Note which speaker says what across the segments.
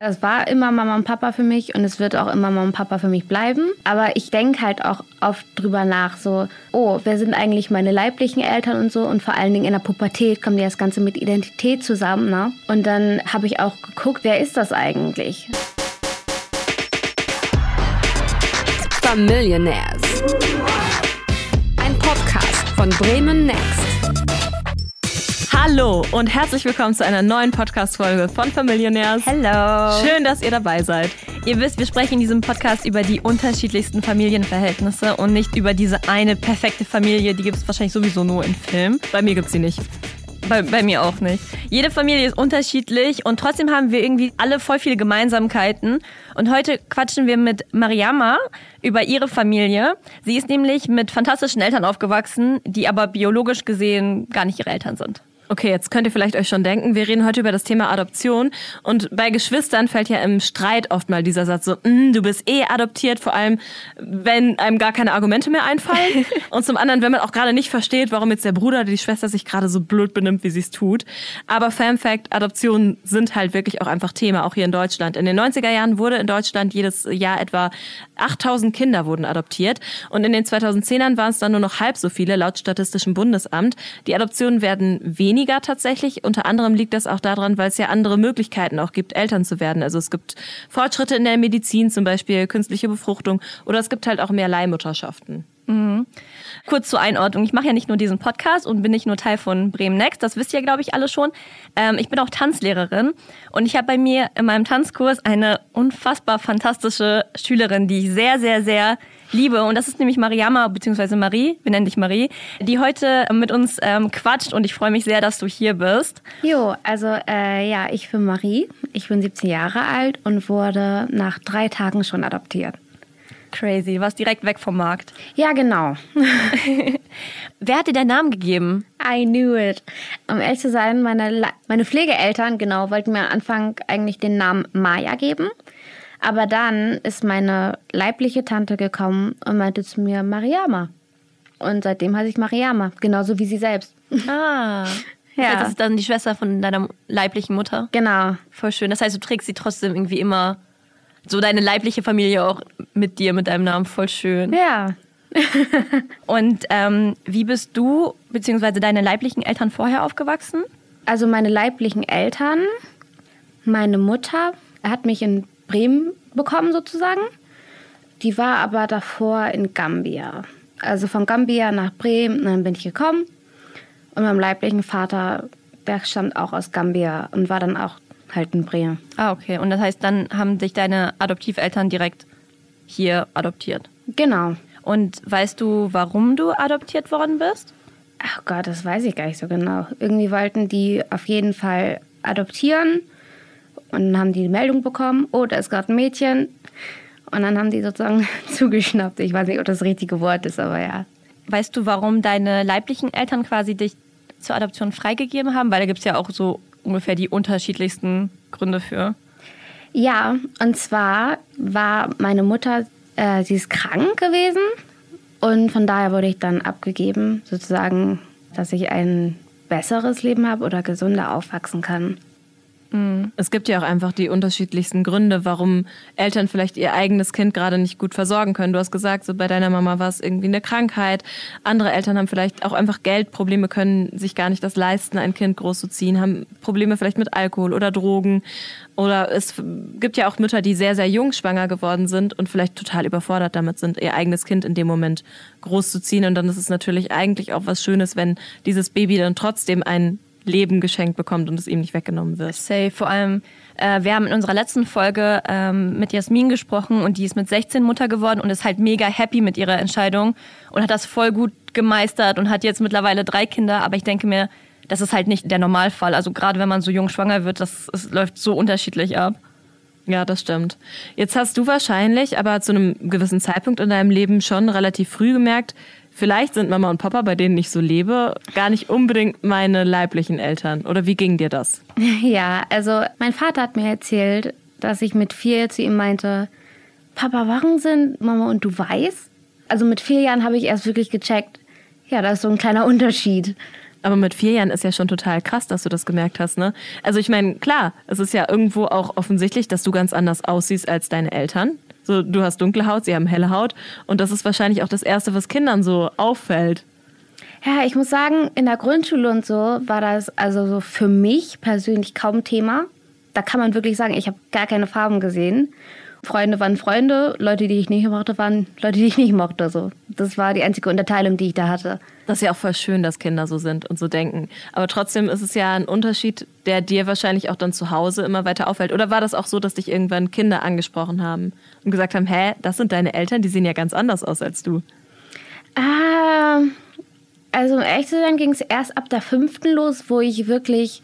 Speaker 1: Das war immer Mama und Papa für mich und es wird auch immer Mama und Papa für mich bleiben. Aber ich denke halt auch oft drüber nach, so, oh, wer sind eigentlich meine leiblichen Eltern und so. Und vor allen Dingen in der Pubertät kommt ja das Ganze mit Identität zusammen. Ne? Und dann habe ich auch geguckt, wer ist das eigentlich?
Speaker 2: Familionaires. Ein Podcast von Bremen Next.
Speaker 3: Hallo und herzlich willkommen zu einer neuen Podcast-Folge von Familionaires.
Speaker 1: Hello.
Speaker 3: Schön, dass ihr dabei seid. Ihr wisst, wir sprechen in diesem Podcast über die unterschiedlichsten Familienverhältnisse und nicht über diese eine perfekte Familie, die gibt es wahrscheinlich sowieso nur in Filmen. Bei mir gibt es sie nicht. Bei, bei, mir auch nicht. Jede Familie ist unterschiedlich und trotzdem haben wir irgendwie alle voll viele Gemeinsamkeiten. Und heute quatschen wir mit Mariama über ihre Familie. Sie ist nämlich mit fantastischen Eltern aufgewachsen, die aber biologisch gesehen gar nicht ihre Eltern sind. Okay, jetzt könnt ihr vielleicht euch schon denken, wir reden heute über das Thema Adoption und bei Geschwistern fällt ja im Streit oft mal dieser Satz so, mm, du bist eh adoptiert, vor allem wenn einem gar keine Argumente mehr einfallen und zum anderen, wenn man auch gerade nicht versteht, warum jetzt der Bruder oder die Schwester sich gerade so blöd benimmt, wie sie es tut. Aber Fanfact, Adoptionen sind halt wirklich auch einfach Thema, auch hier in Deutschland. In den 90er Jahren wurde in Deutschland jedes Jahr etwa 8000 Kinder wurden adoptiert und in den 2010ern waren es dann nur noch halb so viele laut Statistischem Bundesamt. Die Adoptionen werden weniger tatsächlich. Unter anderem liegt das auch daran, weil es ja andere Möglichkeiten auch gibt, Eltern zu werden. Also es gibt Fortschritte in der Medizin, zum Beispiel künstliche Befruchtung, oder es gibt halt auch mehr Leihmutterschaften. Mhm. Kurz zur Einordnung. Ich mache ja nicht nur diesen Podcast und bin nicht nur Teil von Bremen Next. Das wisst ihr, glaube ich, alle schon. Ähm, ich bin auch Tanzlehrerin und ich habe bei mir in meinem Tanzkurs eine unfassbar fantastische Schülerin, die ich sehr, sehr, sehr liebe. Und das ist nämlich Mariama bzw. Marie, wir nennen dich Marie, die heute mit uns ähm, quatscht und ich freue mich sehr, dass du hier bist.
Speaker 1: Jo, also äh, ja, ich bin Marie, ich bin 17 Jahre alt und wurde nach drei Tagen schon adoptiert.
Speaker 3: Crazy, du warst direkt weg vom Markt.
Speaker 1: Ja, genau.
Speaker 3: Wer hat dir deinen Namen gegeben?
Speaker 1: I knew it. Um ehrlich zu sein, meine, meine Pflegeeltern, genau, wollten mir am Anfang eigentlich den Namen Maya geben. Aber dann ist meine leibliche Tante gekommen und meinte zu mir Mariama. Und seitdem heiße ich Mariama, genauso wie sie selbst.
Speaker 3: Ah. Ja. Das ist dann die Schwester von deiner leiblichen Mutter.
Speaker 1: Genau.
Speaker 3: Voll schön. Das heißt, du trägst sie trotzdem irgendwie immer, so deine leibliche Familie auch mit dir, mit deinem Namen. Voll schön.
Speaker 1: Ja.
Speaker 3: Und ähm, wie bist du bzw. deine leiblichen Eltern vorher aufgewachsen?
Speaker 1: Also meine leiblichen Eltern, meine Mutter hat mich in Bremen bekommen sozusagen. Die war aber davor in Gambia. Also von Gambia nach Bremen, dann bin ich gekommen. Und mein leiblichen Vater, der stammt auch aus Gambia und war dann auch halt in Bremen.
Speaker 3: Ah, okay. Und das heißt, dann haben dich deine Adoptiveltern direkt hier adoptiert?
Speaker 1: Genau.
Speaker 3: Und weißt du, warum du adoptiert worden bist?
Speaker 1: Ach Gott, das weiß ich gar nicht so genau. Irgendwie wollten die auf jeden Fall adoptieren. Und dann haben die die Meldung bekommen, oh, da ist gerade ein Mädchen. Und dann haben die sozusagen zugeschnappt. Ich weiß nicht, ob das das richtige Wort ist, aber ja.
Speaker 3: Weißt du, warum deine leiblichen Eltern quasi dich zur Adoption freigegeben haben? Weil da gibt es ja auch so ungefähr die unterschiedlichsten Gründe für.
Speaker 1: Ja, und zwar war meine Mutter, äh, sie ist krank gewesen. Und von daher wurde ich dann abgegeben, sozusagen, dass ich ein besseres Leben habe oder gesunder aufwachsen kann.
Speaker 3: Mhm. Es gibt ja auch einfach die unterschiedlichsten Gründe, warum Eltern vielleicht ihr eigenes Kind gerade nicht gut versorgen können. Du hast gesagt, so bei deiner Mama war es irgendwie eine Krankheit. Andere Eltern haben vielleicht auch einfach Geldprobleme, können sich gar nicht das leisten, ein Kind großzuziehen, haben Probleme vielleicht mit Alkohol oder Drogen. Oder es gibt ja auch Mütter, die sehr, sehr jung schwanger geworden sind und vielleicht total überfordert damit sind, ihr eigenes Kind in dem Moment großzuziehen. Und dann ist es natürlich eigentlich auch was Schönes, wenn dieses Baby dann trotzdem ein Leben geschenkt bekommt und es ihm nicht weggenommen wird. Safe. Vor allem, äh, wir haben in unserer letzten Folge ähm, mit Jasmin gesprochen und die ist mit 16 Mutter geworden und ist halt mega happy mit ihrer Entscheidung und hat das voll gut gemeistert und hat jetzt mittlerweile drei Kinder. Aber ich denke mir, das ist halt nicht der Normalfall. Also gerade wenn man so jung schwanger wird, das, das läuft so unterschiedlich ab. Ja, das stimmt. Jetzt hast du wahrscheinlich aber zu einem gewissen Zeitpunkt in deinem Leben schon relativ früh gemerkt, vielleicht sind Mama und Papa, bei denen ich so lebe, gar nicht unbedingt meine leiblichen Eltern. Oder wie ging dir das?
Speaker 1: Ja, also mein Vater hat mir erzählt, dass ich mit vier zu ihm meinte, Papa, warum sind Mama und du weiß? Also mit vier Jahren habe ich erst wirklich gecheckt, ja, da ist so ein kleiner Unterschied.
Speaker 3: Aber mit vier Jahren ist ja schon total krass, dass du das gemerkt hast, ne? Also ich meine, klar, es ist ja irgendwo auch offensichtlich, dass du ganz anders aussiehst als deine Eltern. So, du hast dunkle Haut, sie haben helle Haut. Und das ist wahrscheinlich auch das Erste, was Kindern so auffällt.
Speaker 1: Ja, ich muss sagen, in der Grundschule und so war das also so für mich persönlich kaum Thema. Da kann man wirklich sagen, ich habe gar keine Farben gesehen. Freunde waren Freunde, Leute, die ich nicht mochte, waren Leute, die ich nicht mochte. So. Das war die einzige Unterteilung, die ich da hatte.
Speaker 3: Das ist ja auch voll schön, dass Kinder so sind und so denken. Aber trotzdem ist es ja ein Unterschied, der dir wahrscheinlich auch dann zu Hause immer weiter auffällt. Oder war das auch so, dass dich irgendwann Kinder angesprochen haben und gesagt haben, hä, das sind deine Eltern, die sehen ja ganz anders aus als du?
Speaker 1: Ah, also um ehrlich zu sein, ging es erst ab der fünften los, wo ich wirklich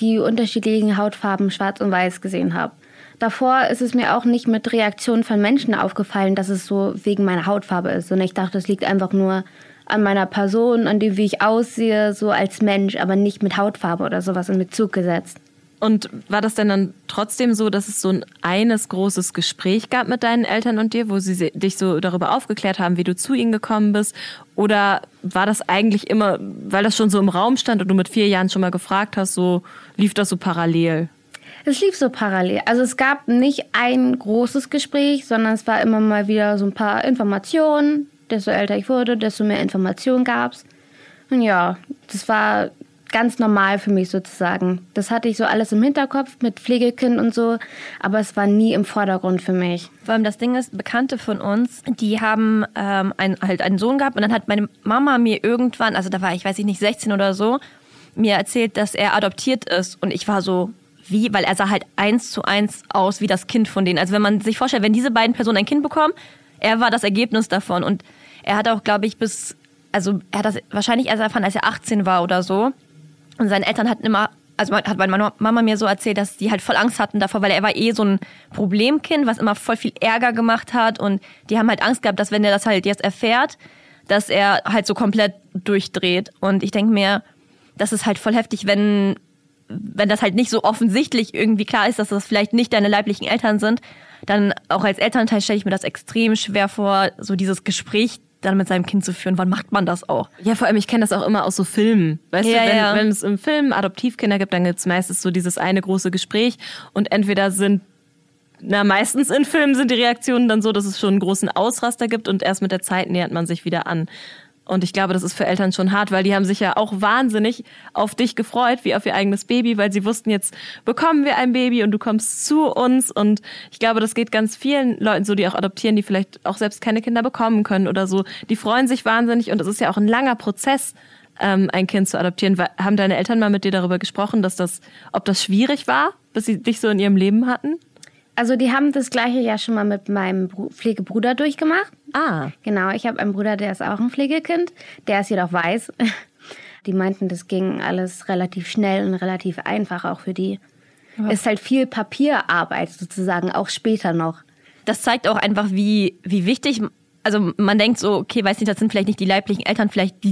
Speaker 1: die unterschiedlichen Hautfarben schwarz und weiß gesehen habe. Davor ist es mir auch nicht mit Reaktionen von Menschen aufgefallen, dass es so wegen meiner Hautfarbe ist. Und ich dachte, es liegt einfach nur an meiner Person, an dem, wie ich aussehe, so als Mensch, aber nicht mit Hautfarbe oder sowas in Bezug gesetzt.
Speaker 3: Und war das denn dann trotzdem so, dass es so ein eines großes Gespräch gab mit deinen Eltern und dir, wo sie dich so darüber aufgeklärt haben, wie du zu ihnen gekommen bist? Oder war das eigentlich immer, weil das schon so im Raum stand und du mit vier Jahren schon mal gefragt hast, so lief das so parallel?
Speaker 1: Es lief so parallel. Also es gab nicht ein großes Gespräch, sondern es war immer mal wieder so ein paar Informationen. Desto älter ich wurde, desto mehr Informationen gab es. Und ja, das war ganz normal für mich sozusagen. Das hatte ich so alles im Hinterkopf mit Pflegekind und so, aber es war nie im Vordergrund für mich.
Speaker 3: Vor allem das Ding ist, Bekannte von uns, die haben ähm, ein, halt einen Sohn gehabt und dann hat meine Mama mir irgendwann, also da war ich, weiß ich nicht, 16 oder so, mir erzählt, dass er adoptiert ist und ich war so, wie, weil er sah halt eins zu eins aus wie das Kind von denen. Also wenn man sich vorstellt, wenn diese beiden Personen ein Kind bekommen, er war das Ergebnis davon. Und er hat auch, glaube ich, bis, also er hat das wahrscheinlich erst erfahren, als er 18 war oder so. Und seine Eltern hatten immer, also hat meine Mama mir so erzählt, dass die halt voll Angst hatten davor, weil er war eh so ein Problemkind, was immer voll viel Ärger gemacht hat. Und die haben halt Angst gehabt, dass wenn er das halt jetzt erfährt, dass er halt so komplett durchdreht. Und ich denke mir, das ist halt voll heftig, wenn wenn das halt nicht so offensichtlich irgendwie klar ist, dass das vielleicht nicht deine leiblichen Eltern sind, dann auch als Elternteil stelle ich mir das extrem schwer vor, so dieses Gespräch dann mit seinem Kind zu führen. Wann macht man das auch? Ja, vor allem, ich kenne das auch immer aus so Filmen. Weißt ja, du, wenn, ja. wenn es im Film Adoptivkinder gibt, dann gibt es meistens so dieses eine große Gespräch und entweder sind na, meistens in Filmen sind die Reaktionen dann so, dass es schon einen großen Ausraster gibt und erst mit der Zeit nähert man sich wieder an. Und ich glaube, das ist für Eltern schon hart, weil die haben sich ja auch wahnsinnig auf dich gefreut, wie auf ihr eigenes Baby, weil sie wussten, jetzt bekommen wir ein Baby und du kommst zu uns. Und ich glaube, das geht ganz vielen Leuten so, die auch adoptieren, die vielleicht auch selbst keine Kinder bekommen können oder so. Die freuen sich wahnsinnig und es ist ja auch ein langer Prozess, ähm, ein Kind zu adoptieren. Haben deine Eltern mal mit dir darüber gesprochen, dass das, ob das schwierig war, bis sie dich so in ihrem Leben hatten?
Speaker 1: Also die haben das gleiche ja schon mal mit meinem Pflegebruder durchgemacht.
Speaker 3: Ah.
Speaker 1: Genau, ich habe einen Bruder, der ist auch ein Pflegekind. Der ist jedoch weiß. Die meinten, das ging alles relativ schnell und relativ einfach auch für die. Ja. Ist halt viel Papierarbeit sozusagen, auch später noch.
Speaker 3: Das zeigt auch einfach, wie, wie wichtig also man denkt so, okay, weiß nicht, das sind vielleicht nicht die leiblichen Eltern, vielleicht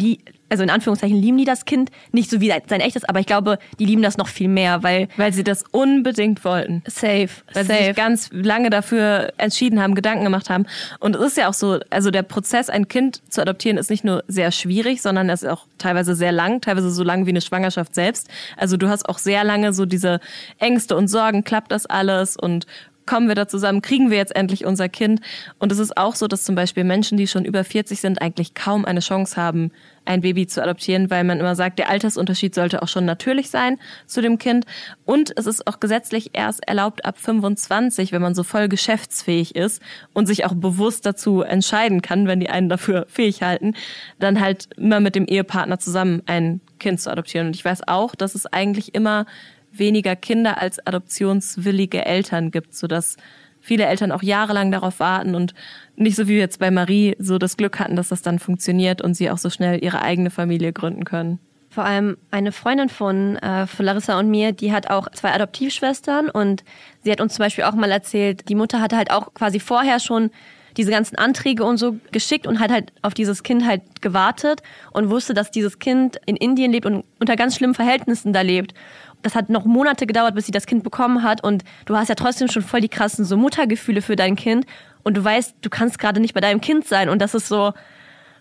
Speaker 3: also in Anführungszeichen lieben die das Kind nicht so wie sein echtes, aber ich glaube, die lieben das noch viel mehr, weil
Speaker 1: weil sie das unbedingt wollten.
Speaker 3: Safe,
Speaker 1: weil
Speaker 3: safe.
Speaker 1: sie sich ganz lange dafür entschieden haben, Gedanken gemacht haben. Und es ist ja auch so, also der Prozess, ein Kind zu adoptieren, ist nicht nur sehr schwierig, sondern es ist auch teilweise sehr lang, teilweise so lang wie eine Schwangerschaft selbst. Also du hast auch sehr lange so diese Ängste und Sorgen, klappt das alles und kommen wir da zusammen, kriegen wir jetzt endlich unser Kind. Und es ist auch so, dass zum Beispiel Menschen, die schon über 40 sind, eigentlich kaum eine Chance haben, ein Baby zu adoptieren, weil man immer sagt, der Altersunterschied sollte auch schon natürlich sein zu dem Kind. Und es ist auch gesetzlich erst erlaubt ab 25, wenn man so voll geschäftsfähig ist und sich auch bewusst dazu entscheiden kann, wenn die einen dafür fähig halten, dann halt immer mit dem Ehepartner zusammen ein Kind zu adoptieren. Und ich weiß auch, dass es eigentlich immer weniger Kinder als adoptionswillige Eltern gibt, sodass viele Eltern auch jahrelang darauf warten und nicht so wie jetzt bei Marie so das Glück hatten, dass das dann funktioniert und sie auch so schnell ihre eigene Familie gründen können.
Speaker 3: Vor allem eine Freundin von, äh, von Larissa und mir, die hat auch zwei Adoptivschwestern und sie hat uns zum Beispiel auch mal erzählt, die Mutter hatte halt auch quasi vorher schon diese ganzen Anträge und so geschickt und hat halt auf dieses Kind halt gewartet und wusste, dass dieses Kind in Indien lebt und unter ganz schlimmen Verhältnissen da lebt das hat noch Monate gedauert, bis sie das Kind bekommen hat und du hast ja trotzdem schon voll die krassen so Muttergefühle für dein Kind und du weißt, du kannst gerade nicht bei deinem Kind sein und das ist so,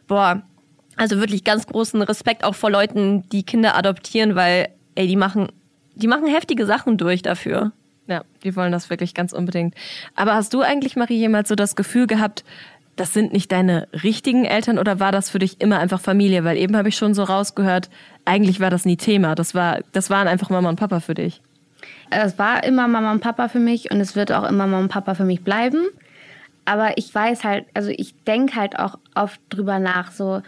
Speaker 3: boah, Also wirklich ganz großen Respekt auch vor Leuten, die Kinder adoptieren, weil, ey, die machen, die machen heftige Sachen durch dafür. Ja, die wollen das wirklich ganz unbedingt. Aber hast du eigentlich, Marie, jemals so das Gefühl gehabt, das sind nicht deine richtigen Eltern oder war das für dich immer einfach Familie? Weil eben habe ich schon so rausgehört, eigentlich war das nie Thema. Das, war, das waren einfach Mama und Papa für dich.
Speaker 1: Es war immer Mama und Papa für mich und es wird auch immer Mama und Papa für mich bleiben. Aber ich weiß halt, also ich denke halt auch oft drüber nach, so,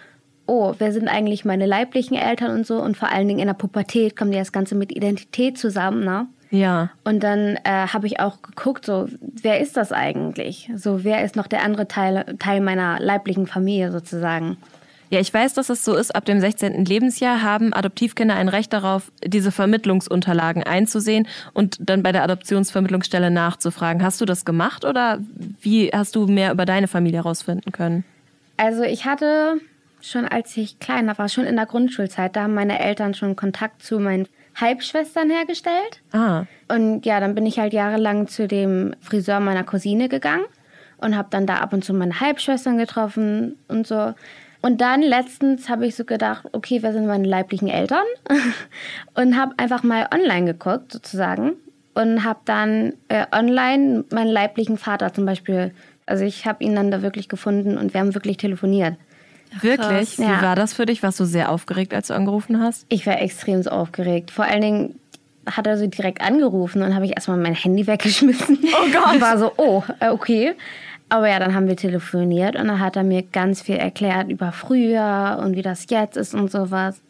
Speaker 1: oh, wer sind eigentlich meine leiblichen Eltern und so. Und vor allen Dingen in der Pubertät kommt ja das Ganze mit Identität zusammen, ne?
Speaker 3: Ja.
Speaker 1: Und dann äh, habe ich auch geguckt, so, wer ist das eigentlich? So, wer ist noch der andere Teil, Teil meiner leiblichen Familie sozusagen?
Speaker 3: Ja, ich weiß, dass es so ist. Ab dem 16. Lebensjahr haben Adoptivkinder ein Recht darauf, diese Vermittlungsunterlagen einzusehen und dann bei der Adoptionsvermittlungsstelle nachzufragen. Hast du das gemacht oder wie hast du mehr über deine Familie herausfinden können?
Speaker 1: Also ich hatte schon als ich kleiner war, schon in der Grundschulzeit, da haben meine Eltern schon Kontakt zu meinen Halbschwestern hergestellt.
Speaker 3: Ah.
Speaker 1: Und ja, dann bin ich halt jahrelang zu dem Friseur meiner Cousine gegangen und habe dann da ab und zu meine Halbschwestern getroffen und so. Und dann letztens habe ich so gedacht, okay, wer sind meine leiblichen Eltern? und habe einfach mal online geguckt, sozusagen. Und habe dann äh, online meinen leiblichen Vater zum Beispiel, also ich habe ihn dann da wirklich gefunden und wir haben wirklich telefoniert.
Speaker 3: Wirklich?
Speaker 1: Krass, ja.
Speaker 3: Wie war das für dich? Warst du sehr aufgeregt, als du angerufen hast?
Speaker 1: Ich war extrem so aufgeregt. Vor allen Dingen hat er so direkt angerufen und habe ich erstmal mein Handy weggeschmissen.
Speaker 3: Oh Gott.
Speaker 1: Und war so, oh, äh, okay. Aber ja, dann haben wir telefoniert und dann hat er mir ganz viel erklärt über früher und wie das jetzt ist und sowas.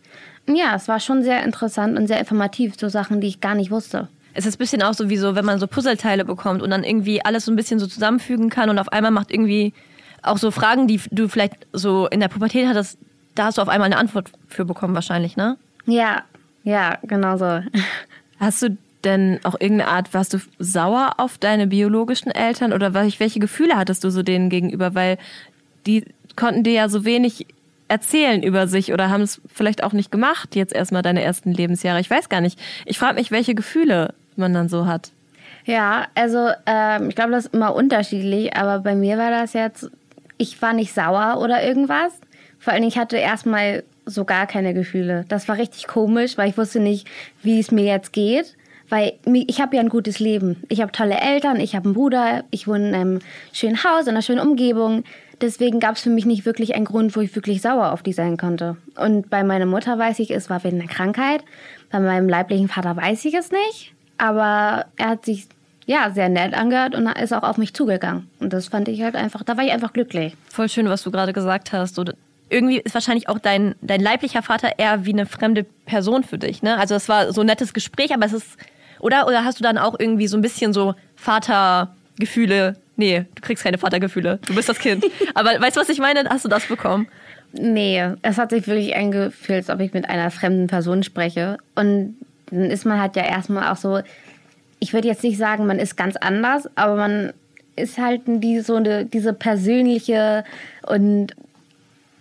Speaker 1: Und ja, es war schon sehr interessant und sehr informativ, so Sachen, die ich gar nicht wusste.
Speaker 3: Es ist ein bisschen auch so wie so, wenn man so Puzzleteile bekommt und dann irgendwie alles so ein bisschen so zusammenfügen kann und auf einmal macht irgendwie auch so Fragen, die du vielleicht so in der Pubertät hattest, da hast du auf einmal eine Antwort für bekommen wahrscheinlich, ne?
Speaker 1: Ja, ja, genau so.
Speaker 3: Hast du denn auch irgendeine Art, warst du sauer auf deine biologischen Eltern oder welche Gefühle hattest du so denen gegenüber? Weil die konnten dir ja so wenig erzählen über sich oder haben es vielleicht auch nicht gemacht, jetzt erstmal deine ersten Lebensjahre. Ich weiß gar nicht. Ich frage mich, welche Gefühle man dann so hat.
Speaker 1: Ja, also ähm, ich glaube, das ist immer unterschiedlich, aber bei mir war das jetzt ich war nicht sauer oder irgendwas. Vor allem, ich hatte erstmal so gar keine Gefühle. Das war richtig komisch, weil ich wusste nicht, wie es mir jetzt geht. Weil ich habe ja ein gutes Leben. Ich habe tolle Eltern, ich habe einen Bruder, ich wohne in einem schönen Haus, in einer schönen Umgebung. Deswegen gab es für mich nicht wirklich einen Grund, wo ich wirklich sauer auf die sein konnte. Und bei meiner Mutter weiß ich, es war wegen einer Krankheit. Bei meinem leiblichen Vater weiß ich es nicht. Aber er hat sich ja, sehr nett angehört und ist auch auf mich zugegangen. Und das fand ich halt einfach, da war ich einfach glücklich.
Speaker 3: Voll schön, was du gerade gesagt hast. So, irgendwie ist wahrscheinlich auch dein, dein leiblicher Vater eher wie eine fremde Person für dich. Ne? Also es war so ein nettes Gespräch, aber es ist, oder, oder hast du dann auch irgendwie so ein bisschen so Vatergefühle? Nee, du kriegst keine Vatergefühle. Du bist das Kind. aber weißt du, was ich meine? Hast du das bekommen?
Speaker 1: Nee, es hat sich wirklich angefühlt, als ob ich mit einer fremden Person spreche. Und dann ist man halt ja erstmal auch so, ich würde jetzt nicht sagen, man ist ganz anders, aber man ist halt die, so eine, diese persönliche und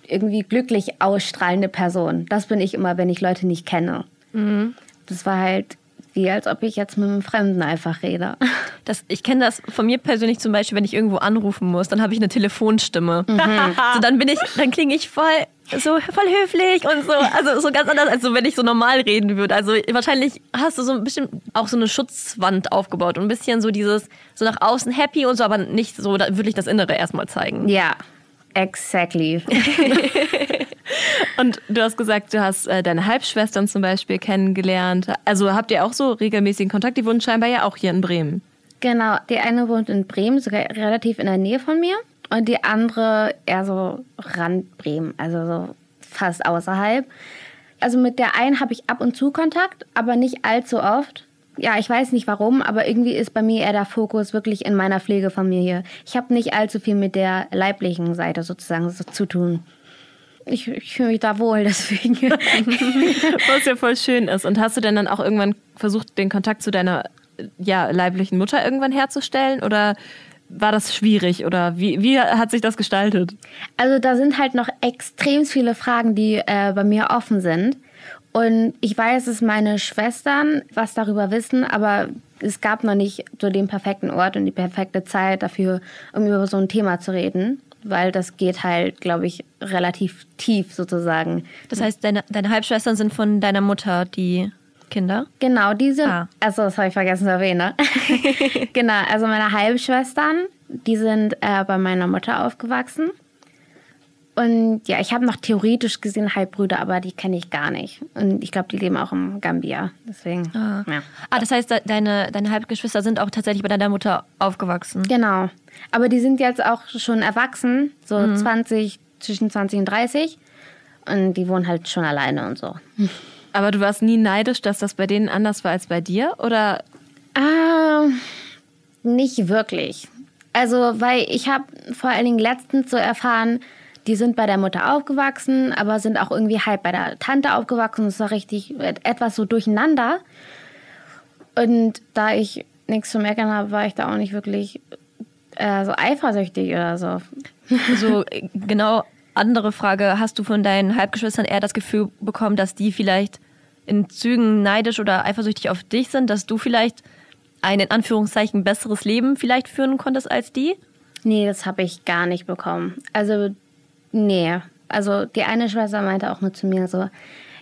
Speaker 1: irgendwie glücklich ausstrahlende Person. Das bin ich immer, wenn ich Leute nicht kenne. Mhm. Das war halt wie als ob ich jetzt mit einem Fremden einfach rede.
Speaker 3: Das, ich kenne das von mir persönlich zum Beispiel, wenn ich irgendwo anrufen muss, dann habe ich eine Telefonstimme. Mhm. so, dann bin ich, dann klinge ich voll so voll höflich und so, also so ganz anders, als so, wenn ich so normal reden würde. Also wahrscheinlich hast du so ein bisschen auch so eine Schutzwand aufgebaut und ein bisschen so dieses, so nach außen happy und so, aber nicht so wirklich das Innere erstmal zeigen.
Speaker 1: Ja, exactly.
Speaker 3: Und du hast gesagt, du hast äh, deine Halbschwestern zum Beispiel kennengelernt. Also habt ihr auch so regelmäßigen Kontakt? Die wohnen scheinbar ja auch hier in Bremen.
Speaker 1: Genau, die eine wohnt in Bremen, sogar relativ in der Nähe von mir. Und die andere eher so Rand Bremen, also so fast außerhalb. Also mit der einen habe ich ab und zu Kontakt, aber nicht allzu oft. Ja, ich weiß nicht warum, aber irgendwie ist bei mir eher der Fokus wirklich in meiner Pflegefamilie. Ich habe nicht allzu viel mit der leiblichen Seite sozusagen so zu tun ich, ich fühle mich da wohl, deswegen.
Speaker 3: Was ja voll schön ist. Und hast du denn dann auch irgendwann versucht, den Kontakt zu deiner ja, leiblichen Mutter irgendwann herzustellen? Oder war das schwierig? Oder wie, wie hat sich das gestaltet?
Speaker 1: Also da sind halt noch extrem viele Fragen, die äh, bei mir offen sind. Und ich weiß, dass meine Schwestern was darüber wissen, aber es gab noch nicht so den perfekten Ort und die perfekte Zeit dafür, um über so ein Thema zu reden. Weil das geht halt, glaube ich, relativ tief sozusagen.
Speaker 3: Das heißt, deine, deine Halbschwestern sind von deiner Mutter die Kinder?
Speaker 1: Genau, die sind,
Speaker 3: Ah.
Speaker 1: also das habe ich vergessen zu erwähnen. Ne? genau, also meine Halbschwestern, die sind äh, bei meiner Mutter aufgewachsen. Und ja, ich habe noch theoretisch gesehen Halbbrüder, aber die kenne ich gar nicht. Und ich glaube, die leben auch im Gambia. Deswegen, ja.
Speaker 3: Ah, das heißt, de- deine, deine Halbgeschwister sind auch tatsächlich bei deiner Mutter aufgewachsen.
Speaker 1: Genau. Aber die sind jetzt auch schon erwachsen, so
Speaker 3: Mhm.
Speaker 1: 20, zwischen 20 und 30. Und die wohnen halt schon alleine und so.
Speaker 4: Aber du warst nie neidisch, dass das bei denen anders war als bei dir? Oder
Speaker 1: Ah, nicht wirklich. Also, weil ich habe vor allen Dingen letztens so erfahren, die sind bei der Mutter aufgewachsen, aber sind auch irgendwie halb bei der Tante aufgewachsen. Das war richtig et- etwas so durcheinander. Und da ich nichts zu meckern habe, war ich da auch nicht wirklich äh, so eifersüchtig oder so.
Speaker 3: So äh, genau andere Frage, hast du von deinen Halbgeschwistern eher das Gefühl bekommen, dass die vielleicht in Zügen neidisch oder eifersüchtig auf dich sind, dass du vielleicht ein in Anführungszeichen besseres Leben vielleicht führen konntest als die?
Speaker 1: Nee, das habe ich gar nicht bekommen. Also, nee. Also, die eine Schwester meinte auch nur zu mir so,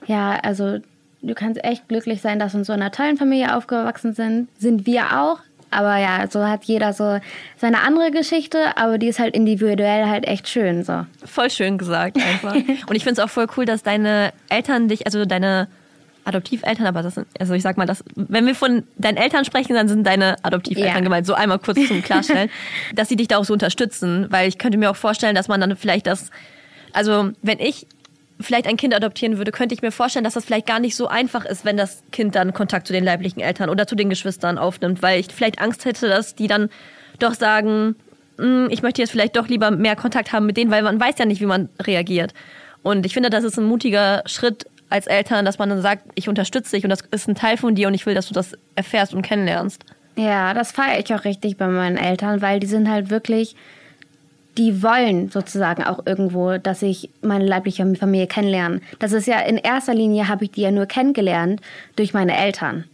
Speaker 1: ja, also, du kannst echt glücklich sein, dass wir in so einer tollen Familie aufgewachsen sind. Sind wir auch. Aber ja, so hat jeder so seine andere Geschichte, aber die ist halt individuell halt echt schön, so.
Speaker 3: Voll schön gesagt einfach. Und ich finde es auch voll cool, dass deine Eltern dich, also deine Adoptiveltern, aber das sind, also ich sag mal, das, wenn wir von deinen Eltern sprechen, dann sind deine Adoptiveltern
Speaker 1: Ja.
Speaker 3: gemeint. So einmal kurz zum Klarstellen, dass sie dich da auch so unterstützen, weil ich könnte mir auch vorstellen, dass man dann vielleicht das, also wenn ich vielleicht ein Kind adoptieren würde, könnte ich mir vorstellen, dass das vielleicht gar nicht so einfach ist, wenn das Kind dann Kontakt zu den leiblichen Eltern oder zu den Geschwistern aufnimmt, weil ich vielleicht Angst hätte, dass die dann doch sagen, "Mm, ich möchte jetzt vielleicht doch lieber mehr Kontakt haben mit denen, weil man weiß ja nicht, wie man reagiert. Und ich finde, das ist ein mutiger Schritt als Eltern, dass man dann sagt, ich unterstütze dich und das ist ein Teil von dir und ich will, dass du das erfährst und kennenlernst.
Speaker 1: Ja, das feiere ich auch richtig bei meinen Eltern, weil die sind halt wirklich, die wollen sozusagen auch irgendwo, dass ich meine leibliche Familie kennenlerne. Das ist ja in erster Linie habe ich die ja nur kennengelernt durch meine Eltern.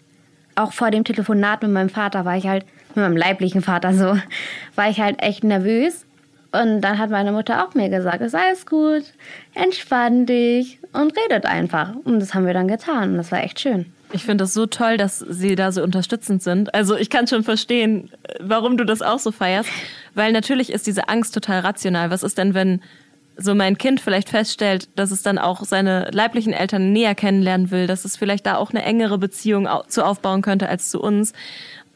Speaker 1: Auch vor dem Telefonat mit meinem Vater war ich halt, mit meinem leiblichen Vater so, war ich halt echt nervös. Und dann hat meine Mutter auch mir gesagt, es ist alles gut, entspann dich und redet einfach. Und das haben wir dann getan und das war echt schön.
Speaker 4: ich finde es so toll, dass sie da so unterstützend sind. Also ich kann schon verstehen, warum du das auch so feierst. Weil natürlich ist diese Angst total rational. Was ist denn, wenn so mein Kind vielleicht feststellt, dass es dann auch seine leiblichen Eltern näher kennenlernen will, dass es vielleicht da auch eine engere Beziehung zu aufbauen könnte als zu uns.